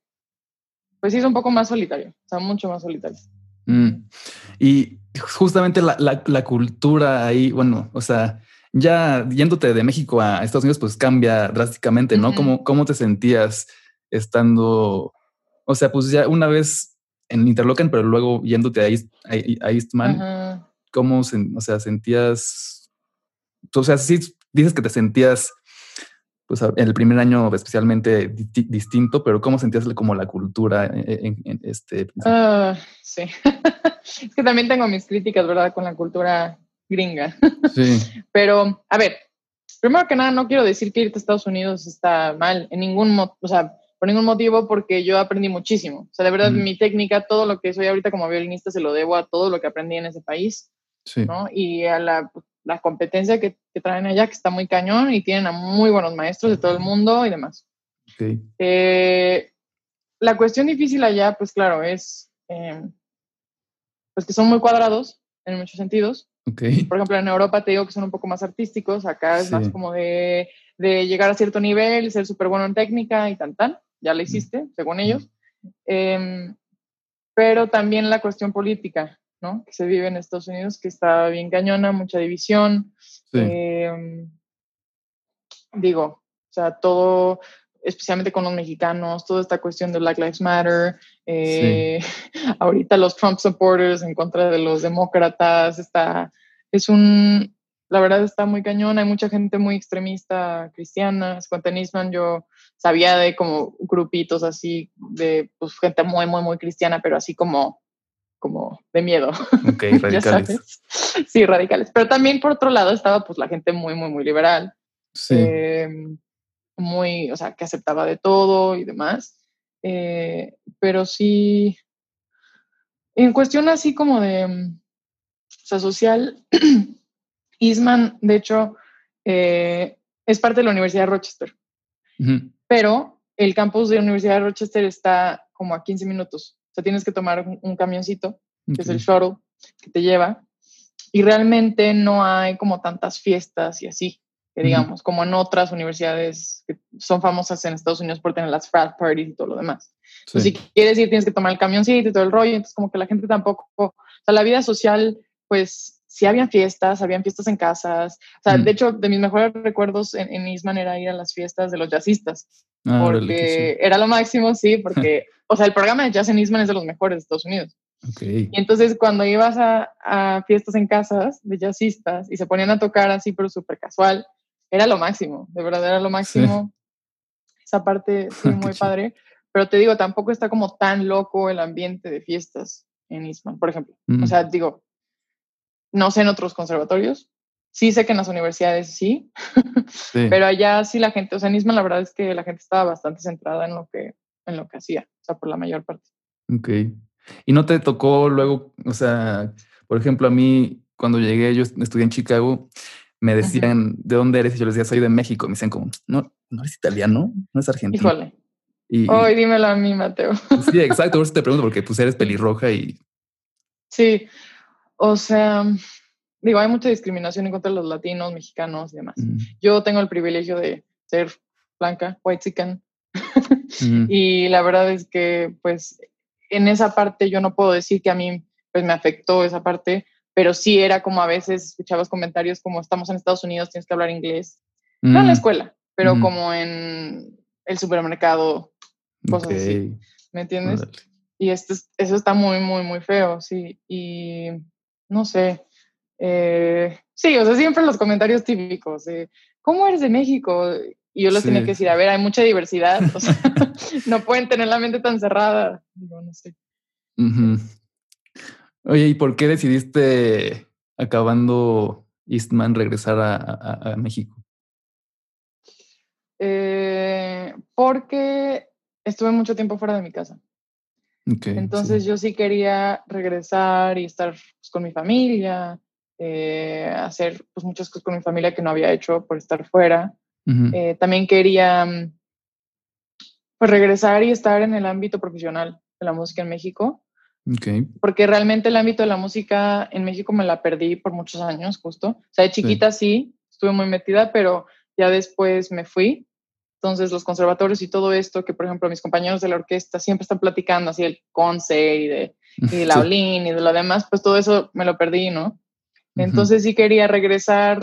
pues sí es un poco más solitario, o sea, mucho más solitario. Mm. Y justamente la, la, cultura ahí, bueno, o sea, ya yéndote de México a Estados Unidos, pues cambia drásticamente, ¿no? ¿Cómo, ¿Cómo te sentías estando, o sea, pues ya una vez en Interlochen, pero luego yéndote a, a, Eastman? Cómo, o sea, sentías, o sea, sí dices que te sentías, pues en el primer año especialmente distinto, pero cómo sentías como la cultura en, este? Uh, sí, es que también tengo mis críticas, ¿verdad? Con la cultura gringa. Sí. pero, a ver, primero que nada, no quiero decir que irte a Estados Unidos está mal, en ningún, o sea, por ningún motivo, porque yo aprendí muchísimo. O sea, de verdad, mi técnica, todo lo que soy ahorita como violinista, se lo debo a todo lo que aprendí en ese país. ¿No? Y a la, la competencia que, que, traen allá, que está muy cañón y tienen a muy buenos maestros de todo el mundo y demás. Eh, la cuestión difícil allá, pues claro, es eh, pues que son muy cuadrados en muchos sentidos. Por ejemplo, en Europa te digo que son un poco más artísticos, acá es más como de, de, llegar a cierto nivel, ser súper bueno en técnica y tan tan, ya lo hiciste, según ellos. Em, pero también la cuestión política, ¿no? Que se vive en Estados Unidos, que está bien cañona, mucha división. Em, digo, o sea, todo, especialmente con los mexicanos, toda esta cuestión de Black Lives Matter, eh, ahorita los Trump supporters en contra de los demócratas, está, es un, la verdad está muy cañón, hay mucha gente muy extremista cristiana, con Nisman yo sabía de como grupitos así, de pues, gente muy, muy, muy cristiana, pero así como como de miedo. Ok, radicales. sí, radicales. Pero también por otro lado estaba pues la gente muy, muy, muy liberal. Sí. Em, muy, o sea, que aceptaba de todo y demás. Eh, pero sí, en cuestión así como de, o sea, social, Eastman, de hecho, eh, es parte de la Universidad de Rochester. Pero el campus de la Universidad de Rochester está como a 15 minutos o sea, tienes que tomar un, camioncito, que es el shuttle, que te lleva. Y realmente no hay como tantas fiestas y así. digamos, como en otras universidades que son famosas en Estados Unidos por tener las frat parties y todo lo demás. si quieres ir, tienes que tomar el camioncito y todo el rollo, entonces como que la gente tampoco, o sea, la vida social, pues sí habían fiestas, habían fiestas en casas, o sea, de hecho, de mis mejores recuerdos en, en Isman era ir a las fiestas de los jazzistas, ah, porque era lo máximo, sí, porque, o sea, el programa de jazz en Isman es de los mejores de Estados Unidos. Y entonces cuando ibas a, a, fiestas en casas de jazzistas y se ponían a tocar así, pero súper casual, era lo máximo, de verdad era lo máximo. Esa parte sí, muy padre. Pero te digo, tampoco está como tan loco el ambiente de fiestas en Eastman, por ejemplo. O mm. sea, digo, no sé en otros conservatorios. Sí sé que en las universidades sí, pero allá sí la gente, o sea, en Eastman la verdad es que la gente estaba bastante centrada en lo que, en lo que hacía, o sea, por la mayor parte. Ok. ¿Y no te tocó luego, o sea, por ejemplo, a mí cuando llegué, yo estudié en Chicago, me decían, ¿de dónde eres? Y yo les decía, soy de México. Me decían como, no, no eres italiano, no es argentino. Híjole. Y, Hoy dímelo a mí, Mateo. Sí, exacto. Por eso te pregunto, porque pues eres pelirroja y... Sí, o sea, digo, hay mucha discriminación en contra de los latinos, mexicanos y demás. Yo tengo el privilegio de ser blanca, white chicken. y la verdad es que, pues, en esa parte yo no puedo decir que a mí, pues, me afectó esa parte, pero sí era como a veces escuchabas comentarios como estamos en Estados Unidos, tienes que hablar inglés. No en la mm. escuela, pero mm. como en el supermercado, cosas así. ¿Me entiendes? Y esto, eso está muy, muy, muy feo, sí. Y no sé. Eh, sí, o sea, siempre los comentarios típicos de, ¿cómo eres de México? Y yo les tenía que decir, a ver, hay mucha diversidad, o sea, no pueden tener la mente tan cerrada. Digo, no sé. Oye, ¿y por qué decidiste, acabando Eastman, regresar a, México? Eh, porque estuve mucho tiempo fuera de mi casa. Entonces yo sí quería regresar y estar pues, con mi familia, eh, hacer pues, muchas cosas con mi familia que no había hecho por estar fuera. Eh, también quería pues, regresar y estar en el ámbito profesional de la música en México. Porque realmente el ámbito de la música en México me la perdí por muchos años, justo. O sea, de chiquita sí, estuve muy metida, pero ya después me fui. Entonces, los conservatorios y todo esto, que por ejemplo mis compañeros de la orquesta siempre están platicando así el conce y de, y la olin y de lo demás, pues todo eso me lo perdí, ¿no? Entonces sí quería regresar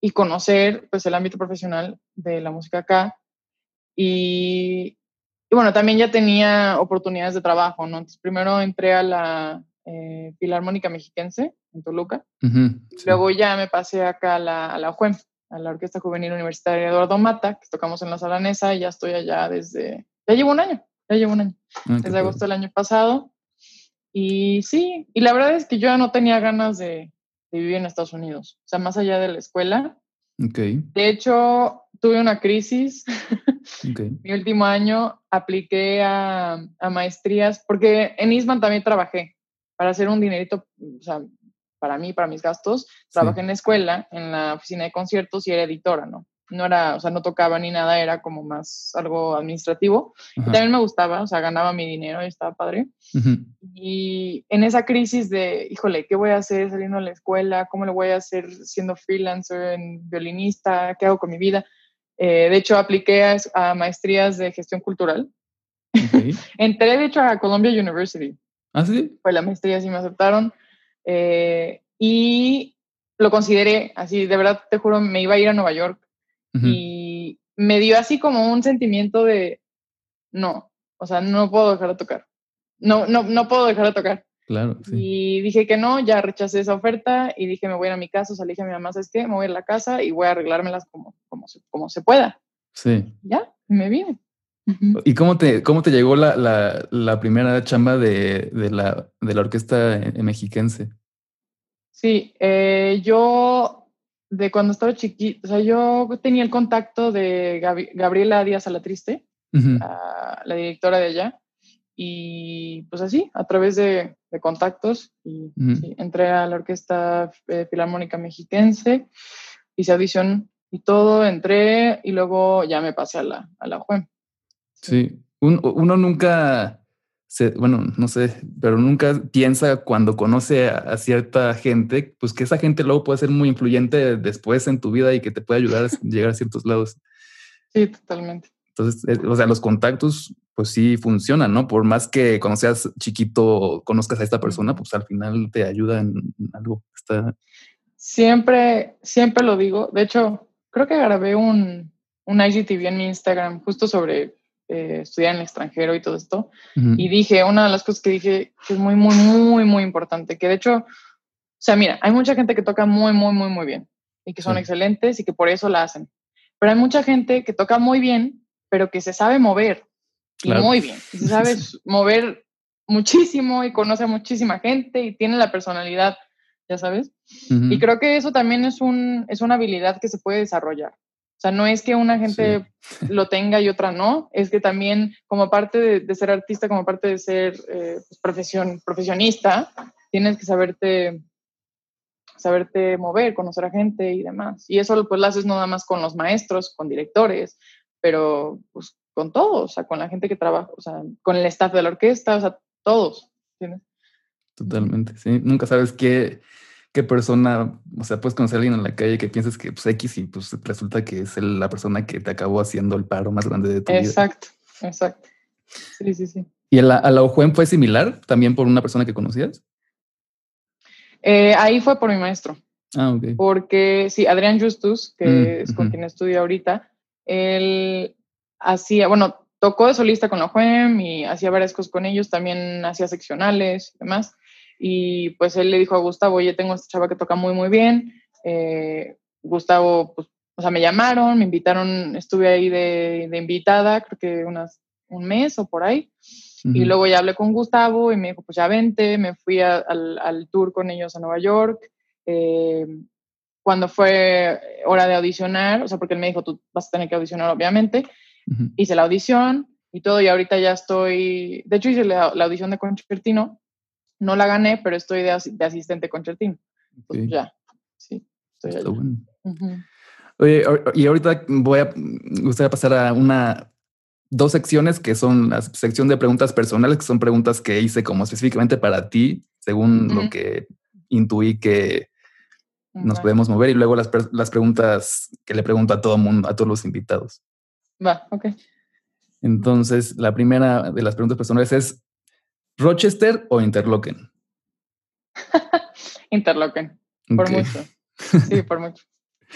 y conocer pues el ámbito profesional de la música acá. Y, y bueno, también ya tenía oportunidades de trabajo, ¿no? Entonces, primero entré a la eh, Filarmónica Mexiquense en Toluca. Luego ya me pasé acá a la, a la UJUEM, a la Orquesta Juvenil Universitaria Eduardo Mata, que tocamos en la Salanesa y ya estoy allá desde, ya llevo un año, ya llevo un año, ah, desde agosto del año pasado. Y sí, y la verdad es que yo no tenía ganas de, de vivir en Estados Unidos, o sea, más allá de la escuela. Okay. De hecho, tuve una crisis. Mi último año apliqué a, maestrías, porque en Isman también trabajé para hacer un dinerito, o sea, para mí, para mis gastos. Trabajé en la escuela, en la oficina de conciertos y era editora, ¿no? No era, o sea, no tocaba ni nada, era como más algo administrativo. Y también me gustaba, o sea, ganaba mi dinero y estaba padre. Y en esa crisis de, híjole, ¿qué voy a hacer saliendo de la escuela? ¿Cómo lo voy a hacer siendo freelancer, en violinista? ¿Qué hago con mi vida? Eh, de hecho, apliqué a, maestrías de gestión cultural. Entré, de hecho, a Columbia University. ¿Ah, sí? Fue la maestría, sí me aceptaron. Eh, y lo consideré, así, de verdad, te juro, me iba a ir a Nueva York. Y me dio así como un sentimiento de, no, o sea, no puedo dejar de tocar. No, no, no puedo dejar de tocar. Claro. Y dije que no, ya rechacé esa oferta y dije, me voy a, ir a mi casa, o sea, le dije a mi mamá, ¿sabes qué? Me voy a ir a la casa y voy a arreglármelas como, como, se, como se pueda. Sí. Ya, me vine. ¿Y cómo te, cómo te llegó la, la, la primera chamba de, de, la, de la orquesta mexiquense? Sí, eh, yo de cuando estaba chiquita, o sea, yo tenía el contacto de Gabriela Díaz Alatriste, la, la directora de allá, y pues así, a través de, contactos, y, entré a la Orquesta eh, Filarmónica Mexiquense, hice audición y todo, entré y luego ya me pasé a la, a la Sí, uno nunca, bueno, no sé, pero nunca piensa cuando conoce a, cierta gente, pues que esa gente luego puede ser muy influyente después en tu vida y que te puede ayudar a llegar a ciertos lados. Sí, totalmente. Entonces, eh, o sea, los contactos, pues sí funcionan, ¿no? Por más que cuando seas chiquito conozcas a esta persona, pues al final te ayuda en, algo. Está... Siempre, siempre lo digo. De hecho, creo que grabé un, un IGTV en mi Instagram justo sobre eh, estudiar en el extranjero y todo esto. Y dije, una de las cosas que dije que es muy, muy, muy, muy importante, que de hecho, o sea, mira, hay mucha gente que toca muy, muy, muy, muy bien y que son excelentes y que por eso la hacen. Pero hay mucha gente que toca muy bien, pero que se sabe mover y muy bien. se sabe mover muchísimo y conoce a muchísima gente y tiene la personalidad, ya sabes. Y creo que eso también es, un, es una habilidad que se puede desarrollar. Sea, no es que una gente lo tenga y otra no, es que también como parte de, ser artista, como parte de ser eh, pues, profesión, profesionista, tienes que saberte, saberte mover, conocer a gente y demás. Y eso pues lo haces no nada más con los maestros, con directores, pero pues con todos, o sea, con la gente que trabaja, o sea, con el staff de la orquesta, o sea, todos. Totalmente, sí. Nunca sabes qué qué persona, o sea, puedes conocer a alguien en la calle que piensas que pues X y pues resulta que es la persona que te acabó haciendo el paro más grande de tu vida. Exacto, exacto. Sí, sí, sí. ¿Y a la Ojuen fue similar también por una persona que conocías? Eh, ahí fue por mi maestro. Ah, ok. Porque sí, Adrián Justus, que mm, es con quien estudio ahorita, él hacía, bueno, tocó de solista con la UEM y hacía varias cosas con ellos, también hacía seccionales y demás. Y pues él le dijo a Gustavo, oye, tengo esta chava que toca muy, muy bien. Eh, Gustavo, pues, o sea, me llamaron, me invitaron, estuve ahí de, de invitada, creo que unas, un mes o por ahí. Y luego ya hablé con Gustavo y me dijo, pues ya vente, me fui al, al, tour con ellos a Nueva York. Eh, cuando fue hora de audicionar, o sea, porque él me dijo, tú vas a tener que audicionar, obviamente, hice la audición y todo, y ahorita ya estoy, de hecho hice la, la audición de concertino no la gané, pero estoy de, asistente concertino. Pues ya, sí. Estoy Está bueno. Oye, y ahorita voy a, gustaría pasar a una, dos secciones que son la sección de preguntas personales, que son preguntas que hice como específicamente para ti, según lo que intuí que nos podemos mover, y luego las, las preguntas que le pregunto a todo mundo, a todos los invitados. Va, ok. Entonces, la primera de las preguntas personales es, ¿Rochester o Interlochen? Interlochen, por mucho. Sí, por mucho.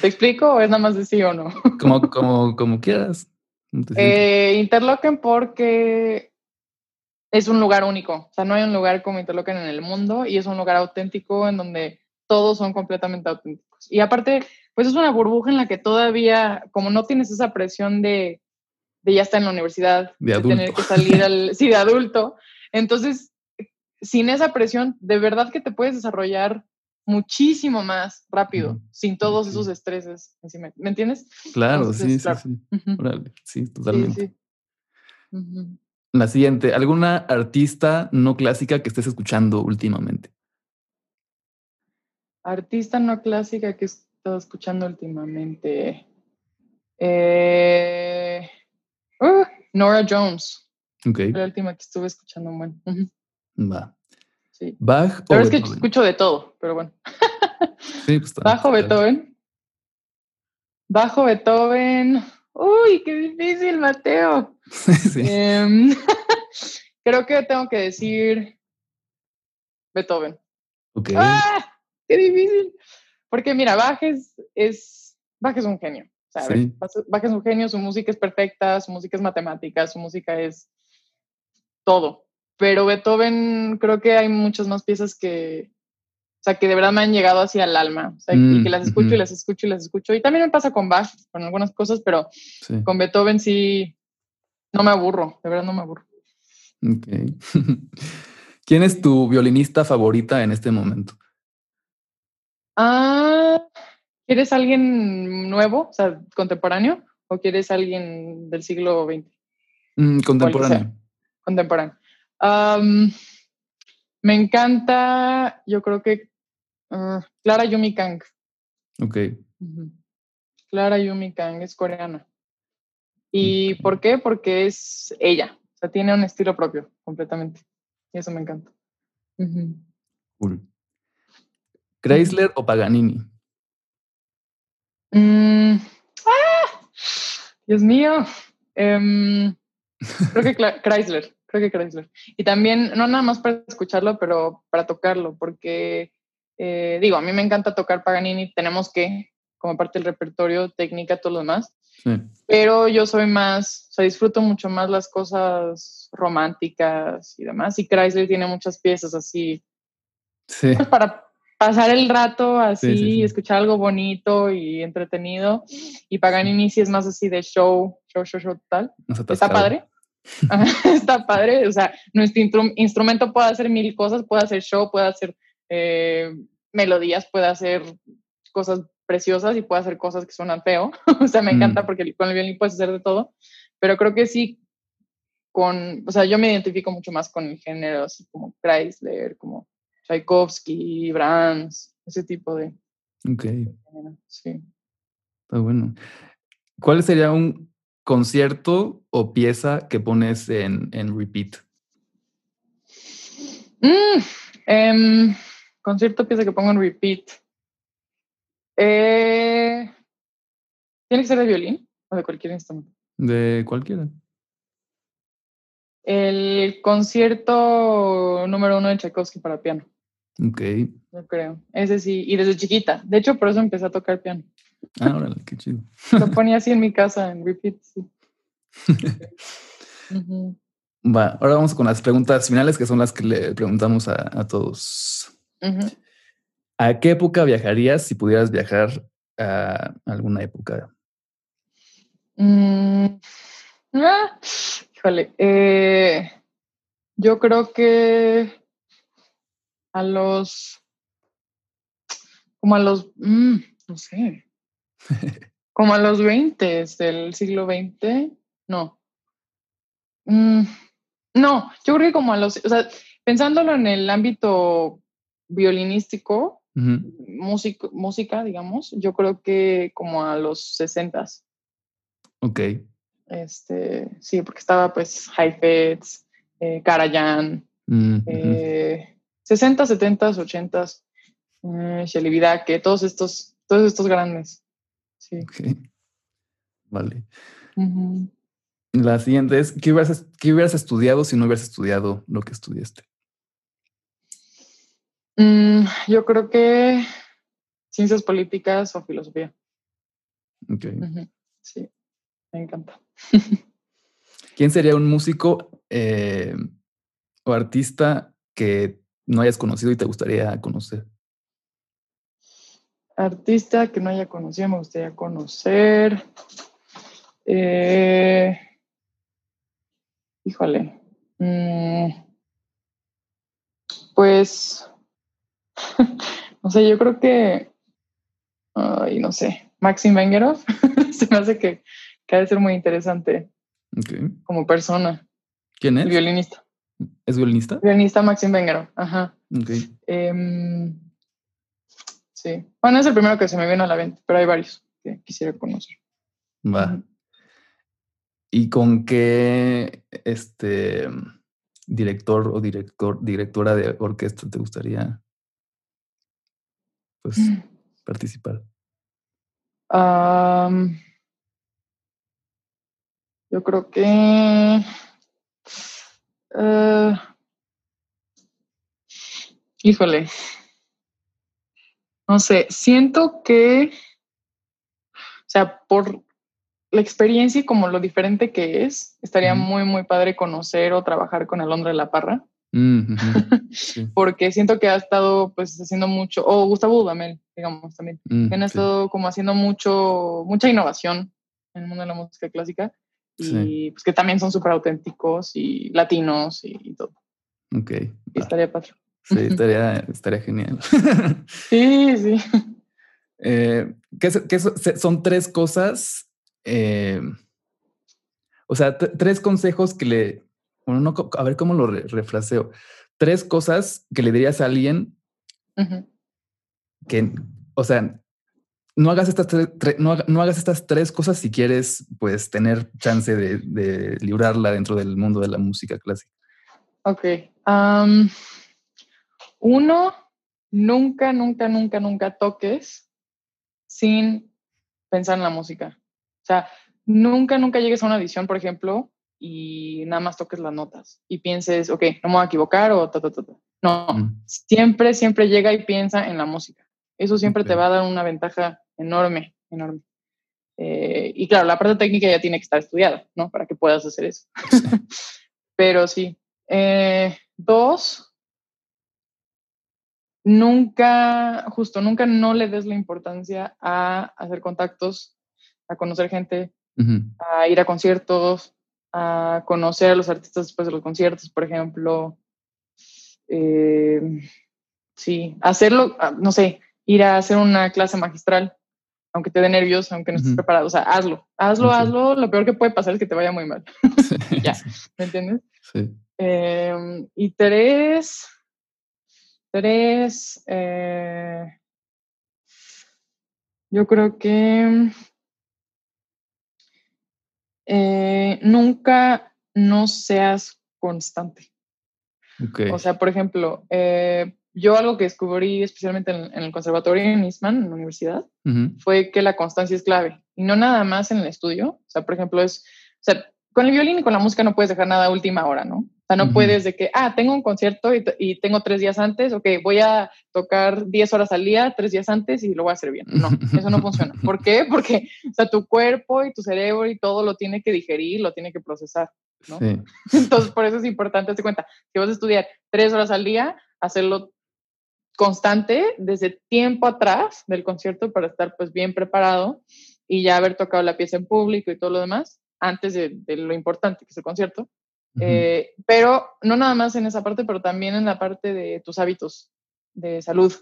¿Te explico o es nada más de sí o no? como, como, como quieras. Eh, Interlochen porque es un lugar único. O sea, no hay un lugar como Interlochen en el mundo y es un lugar auténtico en donde todos son completamente auténticos. Y aparte, pues es una burbuja en la que todavía, como no tienes esa presión de, de ya estar en la universidad, de, tener que salir al, sí, de adulto, entonces, sin esa presión, de verdad que te puedes desarrollar muchísimo más rápido, sin todos esos estreses. ¿Me entiendes? Claro, sí, sí, sí. sí, totalmente. La siguiente, ¿alguna artista no clásica que estés escuchando últimamente? Artista no clásica que he estado escuchando últimamente. Eh, uh, Nora Jones. Okay. la última que estuve escuchando, bueno. Va. Sí. Bach o es que escucho de todo, pero bueno. sí, pues Bajo Beethoven. Bajo Beethoven. Uy, qué difícil, Mateo. sí. Em, creo que tengo que decir Beethoven. Ok. ¡Ah! ¡Qué difícil! Porque mira, Bach es, es, Bach es un genio. ¿sabes? Bach es un genio, su música es perfecta, su música es matemática, su música es todo. Pero Beethoven, creo que hay muchas más piezas que, o sea, que de verdad me han llegado hacia el alma. O sea, y mm, que las escucho y las escucho y las escucho. Y también me pasa con Bach, con algunas cosas, pero con Beethoven sí, no me aburro, de verdad no me aburro. Ok. ¿Quién es tu violinista favorita en este momento? Ah, ¿quieres alguien nuevo, o sea, contemporáneo? ¿O quieres alguien del siglo XX? Mm, contemporáneo contemporáneo. me encanta, yo creo que uh, Clara Yumi Kang. Ok. Clara Yumi Kang es coreana. ¿Y por qué? Porque es ella. sea, tiene un estilo propio completamente. Y eso me encanta. Cool. ¿Chrysler o Paganini? Mm, ¡ah! Dios mío. Em, creo que Chrysler, creo que Chrysler. Y también, no nada más para escucharlo, pero para tocarlo, porque eh, digo, a mí me encanta tocar Paganini, tenemos que, como parte del repertorio, técnica, todo lo demás. Pero yo soy más, o sea, disfruto mucho más las cosas románticas y demás. Y Chrysler tiene muchas piezas así. Sí. Pues para pasar el rato así, escuchar algo bonito y entretenido. Y Paganini sí es más así de show, show, show, show, tal. Está padre. Está padre. O sea, nuestro instrumento puede hacer mil cosas, puede hacer show, puede hacer eh, melodías, puede hacer cosas preciosas y puede hacer cosas que suenan feo. o sea, me encanta mm. porque con el violín puedes hacer de todo. Pero creo que sí, con, o sea, yo me identifico mucho más con el género, así como Chrysler, como Tchaikovsky, Brahms, ese tipo de. Ok. Sí. Está bueno. ¿Cuál sería un concierto o pieza que pones en, en repeat? Mm, em, concierto, pieza que pongo en repeat. Eh, ¿Tiene que ser de violín o de cualquier instrumento? De cualquiera. El concierto número uno de Tchaikovsky para piano. Ok. Yo creo. Ese sí, y desde chiquita. De hecho, por eso empecé a tocar piano. Ah, órale, qué chido. Lo ponía así en mi casa, en repeat, sí. Va, ahora vamos con las preguntas finales, que son las que le preguntamos a, todos. ¿A qué época viajarías si pudieras viajar a alguna época? Mm, ah, híjole, eh, yo creo que a los, como a los, mm, no sé, como a los 20 del siglo XX, no. Mm, no, yo creo que como a los, o sea, pensándolo en el ámbito violinístico, música, digamos, yo creo que como a los 60. Ok. Este, sí, porque estaba pues Heifetz, eh, Karajan, mm, eh, 60, 70, 80, eh, Shelly que todos estos, todos estos grandes. Sí. Vale. La siguiente es, ¿qué hubieras, ¿qué hubieras, estudiado si no hubieras estudiado lo que estudiaste? Mm, yo creo que ciencias políticas o filosofía. Ok. Sí, me encanta. ¿Quién sería un músico eh, o artista que no hayas conocido y te gustaría conocer? Artista que no haya conocido, me gustaría conocer. Eh, híjole. Mm, pues, no sé, yo creo que, ay, no sé, Maxim Vengerov se me hace que, que ha de ser muy interesante como persona. ¿Quién es? Violinista. ¿Es violinista? Violinista Maxim Vengero, ajá. Ok. Em, sí. Bueno, es el primero que se me viene a la mente, pero hay varios que quisiera conocer. Va. ¿Y con qué este director o director, directora de orquesta te gustaría pues mm. participar? yo creo que Uh, híjole. No sé, siento que, o sea, por la experiencia y como lo diferente que es, estaría muy, muy padre conocer o trabajar con Alondra de la Parra. Mm, Porque siento que ha estado pues haciendo mucho, o Gustavo Dudamel, digamos también, mm, que han estado como haciendo mucho, mucha innovación en el mundo de la música clásica y pues que también son súper auténticos y latinos y, todo. Ok. estaría padre. Sí, estaría, estaría genial. sí, sí. Eh, ¿qué, son tres cosas? Eh, o sea, tres consejos que le. Bueno, no, a ver cómo lo refraseo. Tres cosas que le dirías a alguien que, o sea, no hagas estas tres, no, hagas estas tres cosas si quieres pues tener chance de, librarla dentro del mundo de la música clásica. Ok. Uno, nunca, nunca, nunca, nunca toques sin pensar en la música. O sea, nunca, nunca llegues a una edición, por ejemplo, y nada más toques las notas y pienses, ok, no me voy a equivocar o ta, ta, ta, ta. No, siempre, siempre llega y piensa en la música. Eso siempre te va a dar una ventaja enorme, enorme. Eh, y claro, la parte técnica ya tiene que estar estudiada, ¿no? Para que puedas hacer eso. Pero sí. Eh, dos, nunca, justo, nunca no le des la importancia a hacer contactos, a conocer gente, a ir a conciertos, a conocer a los artistas después de los conciertos, por ejemplo. Eh, sí, hacerlo, ah, no sé, ir a hacer una clase magistral, aunque te dé nervios, aunque no estés preparado. O sea, hazlo, hazlo, hazlo. Lo peor que puede pasar es que te vaya muy mal. ya, ¿me entiendes? Sí. Em, y tres, tres, eh, yo creo que eh, nunca no seas constante. O sea, por ejemplo, eh, yo algo que descubrí especialmente en, el conservatorio en Eastman, en la universidad, fue que la constancia es clave. Y no nada más en el estudio. O sea, por ejemplo, es, o sea, con el violín y con la música no puedes dejar nada a última hora, ¿no? Sea, no puedes de que, ah, tengo un concierto y, tengo tres días antes, ok, voy a tocar diez horas al día, tres días antes y lo voy a hacer bien. No, eso no funciona. ¿Por qué? Porque, o sea, tu cuerpo y tu cerebro y todo lo tiene que digerir, lo tiene que procesar, ¿no? Entonces, por eso es importante, te cuenta, si vas a estudiar tres horas al día, hacerlo constante desde tiempo atrás del concierto para estar pues bien preparado y ya haber tocado la pieza en público y todo lo demás antes de, lo importante que es el concierto. Eh, pero no nada más en esa parte, pero también en la parte de tus hábitos de salud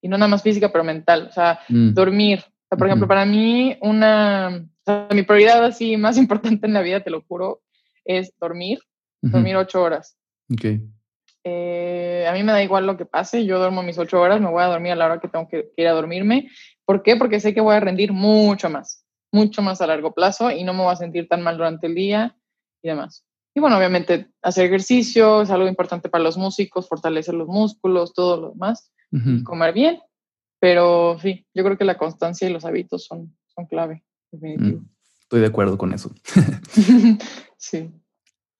y no nada más física, pero mental. O sea, mm. dormir. por ejemplo, para mí una, mi prioridad así más importante en la vida, te lo juro, es dormir, dormir ocho horas. Okay. Eh, a mí me da igual lo que pase, yo duermo mis ocho horas, me voy a dormir a la hora que tengo que, ir a dormirme. ¿Por qué? Porque sé que voy a rendir mucho más, mucho más a largo plazo y no me voy a sentir tan mal durante el día y demás. Y bueno, obviamente hacer ejercicio es algo importante para los músicos, fortalecer los músculos, todo lo demás, comer bien. Pero sí, yo creo que la constancia y los hábitos son, son clave, mm, Estoy de acuerdo con eso. sí.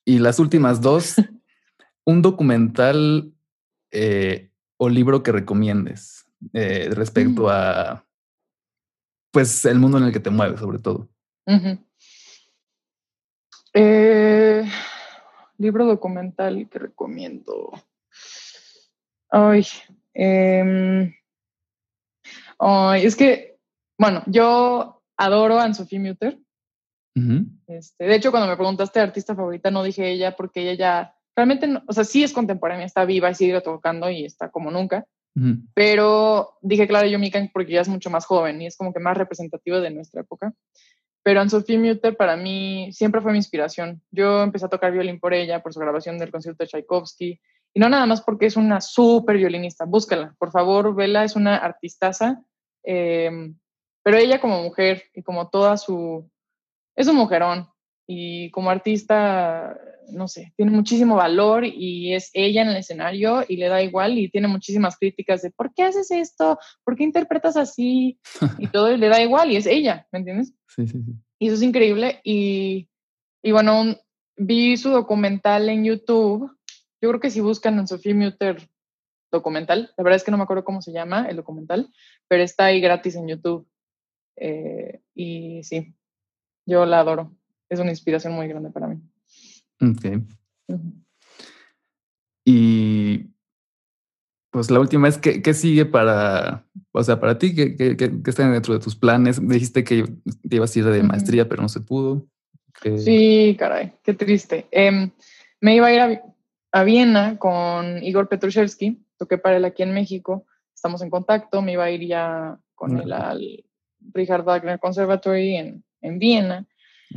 Y las últimas dos, un documental eh, o libro que recomiendes eh, respecto mm. a, pues, el mundo en el que te mueves, sobre todo. Eh, libro documental que recomiendo. Ay, em, ay, es que, bueno, yo adoro a Anne-Sophie Mutter. este, de hecho, cuando me preguntaste artista favorita, no dije ella porque ella ya realmente, o sea, sí es contemporánea, está viva y sigue tocando y está como nunca. Pero dije, claro, yo Mika porque ya es mucho más joven y es como que más representativa de nuestra época. Pero Anne-Sophie Mutter para mí siempre fue mi inspiración. Yo empecé a tocar violín por ella, por su grabación del concierto de Tchaikovsky. Y no nada más porque es una súper violinista. Búscala, por favor, vela, es una artistaza. Em, pero ella como mujer y como toda su... Es un mujerón. Y como artista no sé, tiene muchísimo valor y es ella en el escenario y le da igual y tiene muchísimas críticas de ¿por qué haces esto? ¿Por qué interpretas así? Y todo y le da igual y es ella, ¿me entiendes? Sí, sí, sí. Y eso es increíble y, y bueno, vi su documental en YouTube. Yo creo que si buscan en Sofía Mutter documental, la verdad es que no me acuerdo cómo se llama el documental, pero está ahí gratis en YouTube. Eh, y sí, yo la adoro. Es una inspiración muy grande para mí. Ok. Y pues la última es, ¿qué, ¿qué, sigue para, o sea, para ti? ¿Qué, qué, qué, está dentro de tus planes? Dijiste que te ibas a ir de maestría, pero no se pudo. Sí, caray, qué triste. Em, me iba a ir a, a, Viena con Igor Petrushevsky, toqué para él aquí en México, estamos en contacto, me iba a ir ya con él al Richard Wagner Conservatory en, en Viena.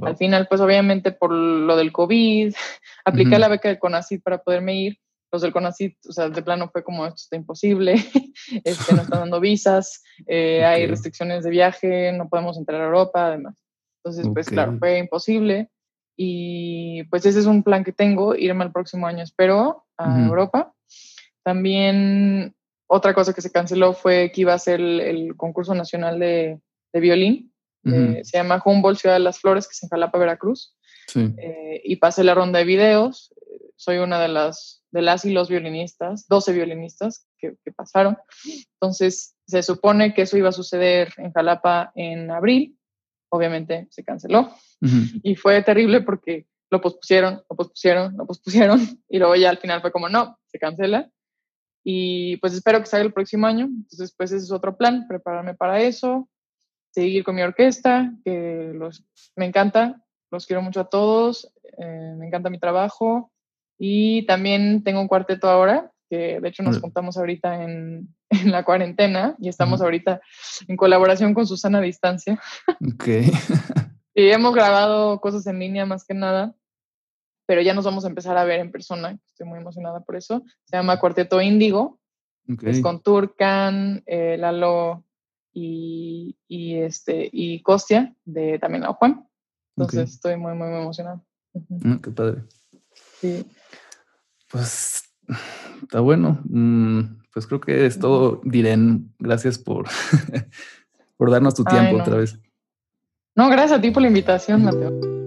Al final, pues obviamente por lo del COVID, apliqué la beca del CONACYT para poderme ir. Los del CONACYT, o sea, de plano fue como, esto está imposible. este, no están dando visas, eh, hay restricciones de viaje, no podemos entrar a Europa, además. Entonces, pues claro, fue imposible. Y pues ese es un plan que tengo, irme el próximo año, espero, a Europa. También otra cosa que se canceló fue que iba a ser el, concurso nacional de, de violín. Eh, se llama Humboldt Ciudad de las Flores, que es en Jalapa, Veracruz. Eh, y pasé la ronda de videos. Soy una de las, de las y los violinistas, 12 violinistas que, que pasaron. Entonces, se supone que eso iba a suceder en Jalapa en abril. Obviamente se canceló. Y fue terrible porque lo pospusieron, lo pospusieron, lo pospusieron. Y luego ya al final fue como, no, se cancela. Y pues espero que salga el próximo año. Entonces, pues ese es otro plan, prepararme para eso, seguir con mi orquesta, que los, me encanta, los quiero mucho a todos, eh, me encanta mi trabajo. Y también tengo un cuarteto ahora, que de hecho nos juntamos ahorita en, en la cuarentena y estamos ahorita en colaboración con Susana a Distancia. Ok. y hemos grabado cosas en línea más que nada pero ya nos vamos a empezar a ver en persona. Estoy muy emocionada por eso. Se llama Cuarteto Índigo. Es con Turcan, eh, Lalo y, y, este, y Costia, de también a Juan. Entonces estoy muy, muy, muy emocionada. Mm, qué padre. Sí. Pues está bueno. Mm, pues creo que es todo, Diren. Gracias por, por darnos tu tiempo otra vez. No, gracias a ti por la invitación, Mateo.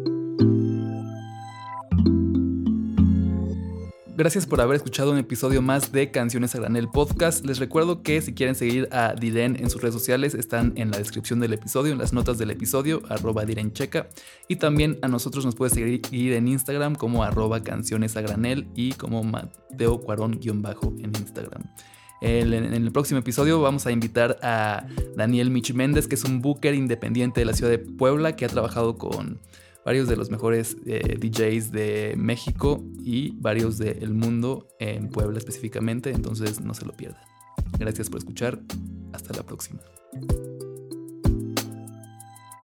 Gracias por haber escuchado un episodio más de Canciones a Granel Podcast. Les recuerdo que si quieren seguir a Diren en sus redes sociales, están en la descripción del episodio, en las notas del episodio, arroba Direncheca. Y también a nosotros nos puede seguir en Instagram como arroba Canciones a Granel y como Mateo Cuarón-bajo en Instagram. en el próximo episodio vamos a invitar a Daniel Mich Méndez, que es un booker independiente de la ciudad de Puebla que ha trabajado con varios de los mejores eh, DJs de México y varios del mundo en Puebla específicamente, entonces no se lo pierdan. Gracias por escuchar, hasta la próxima.